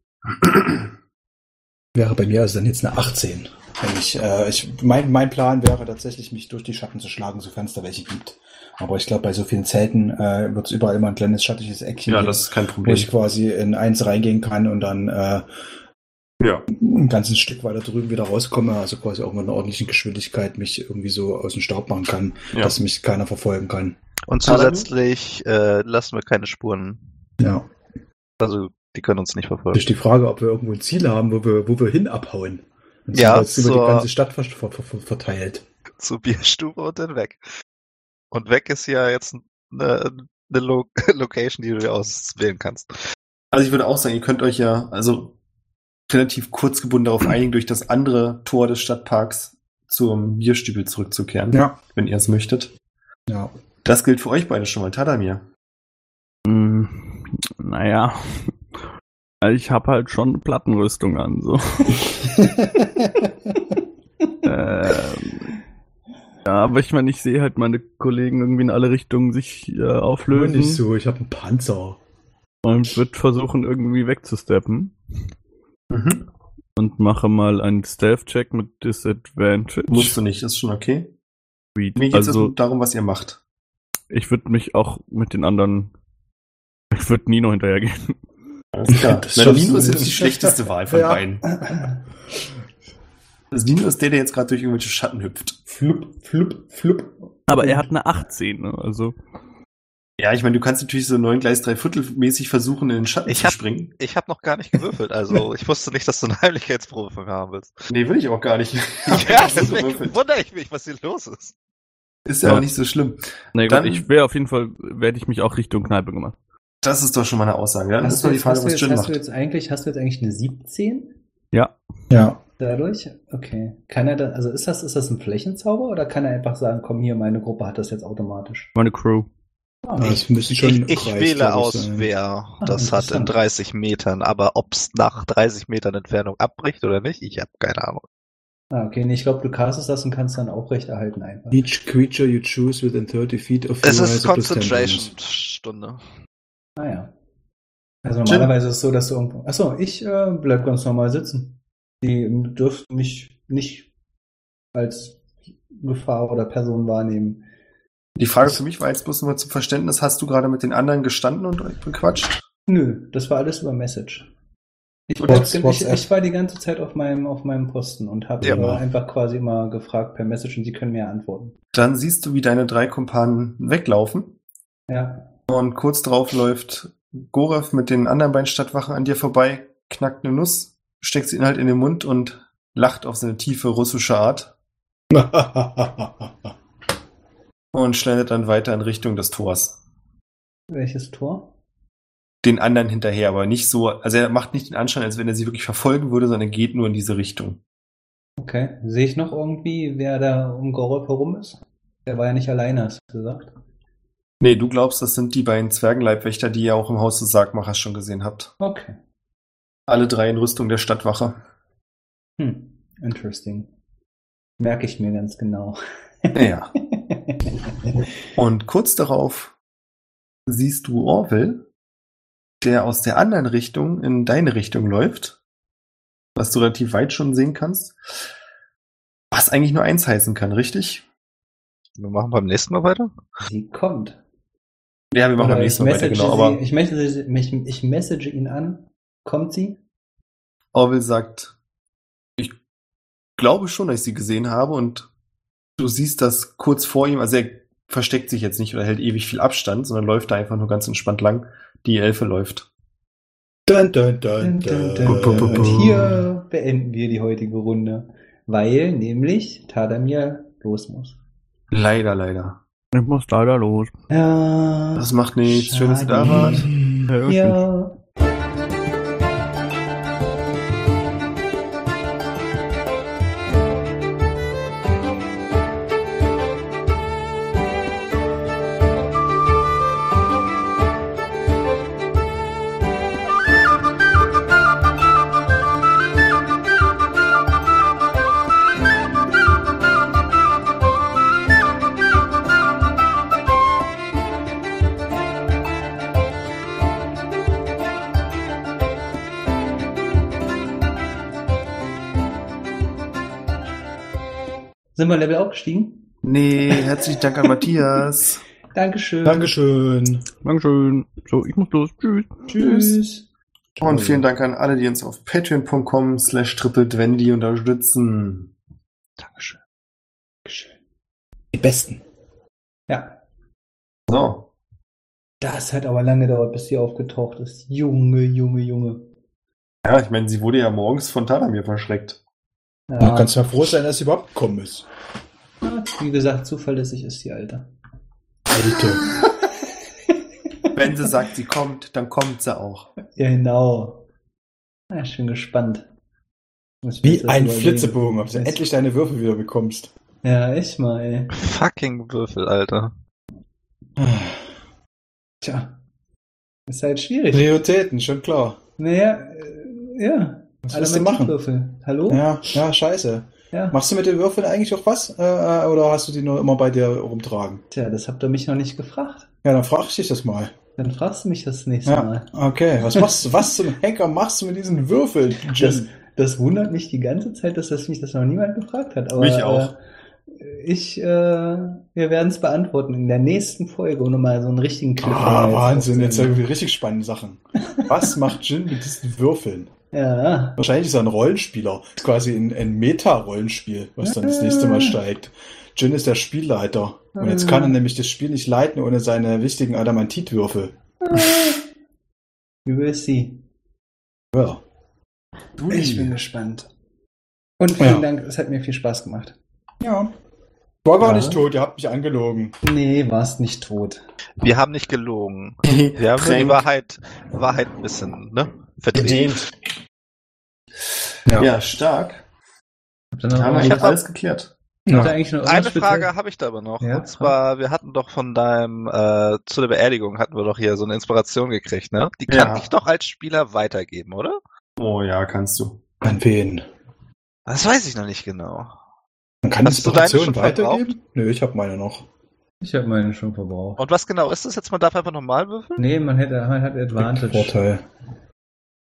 Wäre bei mir also dann jetzt eine 18. Wenn ich, äh, ich, mein, mein Plan wäre tatsächlich, mich durch die Schatten zu schlagen, sofern es da welche gibt. Aber ich glaube, bei so vielen Zelten äh, wird es überall immer ein kleines schattiges Eckchen Ja, das ist kein wo Problem. ich quasi in eins reingehen kann und dann äh, Ja. ein ganzes Stück weiter drüben wieder rauskomme, also quasi auch mit einer ordentlichen Geschwindigkeit mich irgendwie so aus dem Staub machen kann, Ja. dass mich keiner verfolgen kann. Und zusätzlich äh, lassen wir keine Spuren. Ja. Also die können uns nicht verfolgen. ist die Frage, ob wir irgendwo ein Ziel haben, wo wir, wo wir hin abhauen. Und Ja, jetzt über zur- die ganze Stadt ver ver ver verteilt. Zur Bierstube und dann weg. Und weg ist ja jetzt eine, eine Lo Location, die du dir auswählen kannst. Also ich würde auch sagen, ihr könnt euch ja also relativ kurz gebunden darauf einigen, durch das andere Tor des Stadtparks zum Bierstübel zurückzukehren, Ja. wenn ihr es möchtet. Ja. Das gilt für euch beide schon mal. Tadamir. Hm, naja. Ich habe halt schon Plattenrüstung an, so. Ähm, ja, aber ich meine, ich sehe halt meine Kollegen irgendwie in alle Richtungen sich äh, Nur auflösen nicht so, ich habe einen Panzer. und wird versuchen, irgendwie wegzusteppen. Mhm. Und mache mal einen Stealth-Check mit Disadvantage. Musst du nicht, ist schon okay. Sweet. Mir geht es also, darum, was ihr macht. ich würde mich auch mit den anderen. Ich würde Nino hinterhergehen. Alles klar. Das Na, Nino ist jetzt nicht. die schlechteste Wahl von Ja. beiden. Also Nino ist der, der jetzt gerade durch irgendwelche Schatten hüpft. Flup, flup, flup. Aber er hat eine 18, ne? Also. Ja, ich meine, du kannst natürlich so neun Gleis drei Viertel mäßig versuchen, in den Schatten Ich zu hab- springen. Ich habe noch gar nicht gewürfelt, also ich wusste nicht, dass du eine Heimlichkeitsprobe von mir haben willst. Nee, will ich auch gar nicht. Ja, deswegen wundere ich mich, was hier los ist. ist ja, Ja. auch nicht so schlimm. Na gut, Dann- ich wäre auf jeden Fall, werde ich mich auch Richtung Kneipe gemacht. Das ist doch schon mal eine Aussage. Dann ist Hast noch du, die jetzt, Frage, hast, du was jetzt, Jin hast du macht. jetzt eigentlich, hast du jetzt eigentlich eine 17 Ja. Ja. dadurch? Okay. Kann er da, also ist das, ist das ein Flächenzauber oder kann er einfach sagen, komm hier, meine Gruppe hat das jetzt automatisch? Meine Crew. Ja, es schon Ich, ich Preis, wähle ich, aus, sein. wer Ah, das hat in interessant. 30 Metern, aber ob's nach 30 Metern Entfernung abbricht oder nicht, ich habe keine Ahnung. Ah, okay, nee, ich glaube, du castest das und kannst dann aufrechterhalten einfach. Each creature you choose within 30 feet of Es you ist 10 bonus. Concentration-Stunde. Ah ja. Also normalerweise ist es so, dass du irgendwo. Achso, ich äh, bleib ganz normal sitzen. Die dürften mich nicht als Gefahr oder Person wahrnehmen. Die Frage für mich war jetzt bloß nur zum Verständnis, hast du gerade mit den anderen gestanden und euch bequatscht? Nö, das war alles über Message. Ich, What's- ich, WhatsApp? ich war die ganze Zeit auf meinem, auf meinem Posten und habe Ja. einfach quasi immer gefragt per Message und sie können mir antworten. Dann siehst du, wie deine drei Kumpanen weglaufen Ja. Und kurz darauf läuft Gorev mit den anderen beiden Stadtwachen an dir vorbei, knackt eine Nuss, steckt sie halt in den Mund und lacht auf seine tiefe russische Art und schlendert dann weiter in Richtung des Tors. Welches Tor? Den anderen hinterher, aber nicht so, also er macht nicht den Anschein, als wenn er sie wirklich verfolgen würde, sondern geht nur in diese Richtung. Okay. Sehe ich noch irgendwie, wer da um Gorop herum ist? Der war ja nicht alleine, hast du gesagt. Nee, du glaubst, das sind die beiden Zwergenleibwächter, die ihr auch im Haus des Sargmachers schon gesehen habt. Okay. Alle drei in Rüstung der Stadtwache. Hm. Interesting. Merke ich mir ganz genau. Ja. Und kurz darauf siehst du Orwell, der aus der anderen Richtung in deine Richtung läuft, was du relativ weit schon sehen kannst, was eigentlich nur eins heißen kann, richtig? Wir machen beim nächsten Mal weiter. Sie kommt. Ja, wir machen Oder beim nächsten Mal weiter, message genau. sie, Aber ich, message, mich, ich message ihn an. Kommt sie? Orwell sagt, ich glaube schon, dass ich sie gesehen habe und du siehst das kurz vor ihm, also er versteckt sich jetzt nicht oder hält ewig viel Abstand, sondern läuft da einfach nur ganz entspannt lang. Die Elfe läuft. dun, dun, dun. Und hier beenden wir die heutige Runde. Weil nämlich Tadamir los muss. Leider, leider. Ich muss leider los. Ja. Das macht nichts. Schön, dass ihr da wart. Ja, Sind wir Level aufgestiegen? Nee, herzlichen Dank an Matthias. Dankeschön. Dankeschön. Dankeschön. So, ich muss los. Tschüss. Tschüss. Und vielen Dank an alle, die uns auf patreon.com slash tripledwendy unterstützen. Dankeschön. Die Besten. Ja. So. Das hat aber lange gedauert, bis sie aufgetaucht ist. Junge, Junge, Junge. Ja, ich meine, sie wurde ja morgens von Tadamir verschreckt. Ja, Da kannst du ja froh sein, dass sie überhaupt gekommen ist. wie gesagt, zuverlässig ist die Alte. Alter. Wenn sie sagt, sie kommt, dann kommt sie auch. Ja, genau. Ja, ich bin gespannt. Ich Wie ein überlegen. Flitzebogen, ob du endlich deine Würfel wieder bekommst. Ja, echt mal, ey. Fucking Würfel, Alter. Tja. Ist halt schwierig. Prioritäten, schon klar. Naja, äh, ja. Was Alle willst du mit machen? Würfel. Hallo? Ja, ja, scheiße. Ja. Machst du mit den Würfeln eigentlich auch was? Äh, äh, oder hast du die nur immer bei dir rumtragen? Tja, das habt ihr mich noch nicht gefragt. Ja, dann frag ich dich das mal. Dann fragst du mich das nächste Ja, Mal. okay. Was machst du, was zum Henker machst du mit diesen Würfeln? Das, das wundert mich die ganze Zeit, dass das mich das noch niemand gefragt hat. Aber, Mich auch. Äh, ich, äh, wir werden es beantworten in der nächsten Folge, um nochmal so einen richtigen Cliffhanger Ah, Wahnsinn, jetzt irgendwie richtig spannende Sachen. Was macht Jin mit diesen Würfeln? Ja, Wahrscheinlich ist er ein Rollenspieler. Das ist quasi ein, ein Meta-Rollenspiel, was dann das nächste Mal steigt. Jin ist der Spielleiter. Und jetzt kann er nämlich das Spiel nicht leiten ohne seine wichtigen Adamantitwürfel. we will see. Ja. Du, Ich bin gespannt. Und vielen Ja. Dank, es hat mir viel Spaß gemacht. Ja. Ich war gar Ja. nicht tot, ihr habt mich angelogen. Nee, warst nicht tot. Wir haben nicht gelogen. Wir haben die. Wahrheit, Wahrheit ein bisschen, ne? Verdreht. Ja. stark. Habt ihr noch Haben wir jetzt alles geklärt. Noch Eine Frage habe ich da aber noch. Ja, und zwar, wir hatten doch von deinem, äh, zu der Beerdigung hatten wir doch hier so eine Inspiration gekriegt, ne? Die kann Ja. ich doch als Spieler weitergeben, oder? Oh ja, kannst du. An wen? Das weiß ich noch nicht genau. Man kann Hast du deine Inspiration schon weitergeben? Nö, ich habe meine noch. Ich habe meine schon verbraucht. Und was genau ist das jetzt? Man darf einfach normal würfeln? Nee, man hätte, man hat Advantage. Vorteil.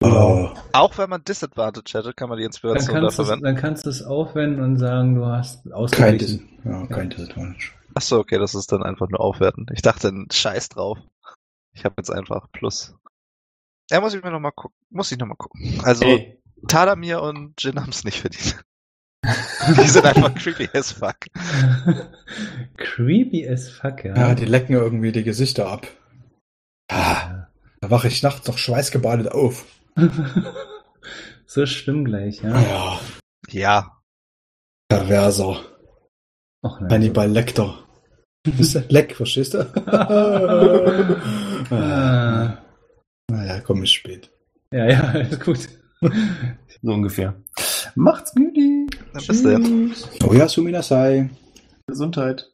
Äh, Auch wenn man Disadvantage hätte, kann man die Dann Inspiration da kannst, du, verwenden. dann kannst du es aufwenden und sagen, du hast kein, ausgeglichen. Dis ja, kein Disadvantage. Achso, okay, das ist dann einfach nur aufwerten. Ich dachte, ein Scheiß drauf. Ich habe jetzt einfach Plus. Ja, muss ich mir noch mal gucken. Muss ich noch mal gucken. Also, Ey, Tadamir und Jin haben es nicht verdient. die sind einfach creepy as fuck. Creepy as fuck, ja. Ja, die lecken irgendwie die Gesichter ab. Ah, da wache ich nachts noch schweißgebadet auf. so schlimm gleich, ja. Ja, Ja. perverser. Ach, nein. Hannibal Lecter. Leck, verstehst du? Ah. naja, komm ich spät. Ja, ja, alles gut. so ungefähr. Macht's gut. Bis dann. Oh ja, Suminasai. Gesundheit.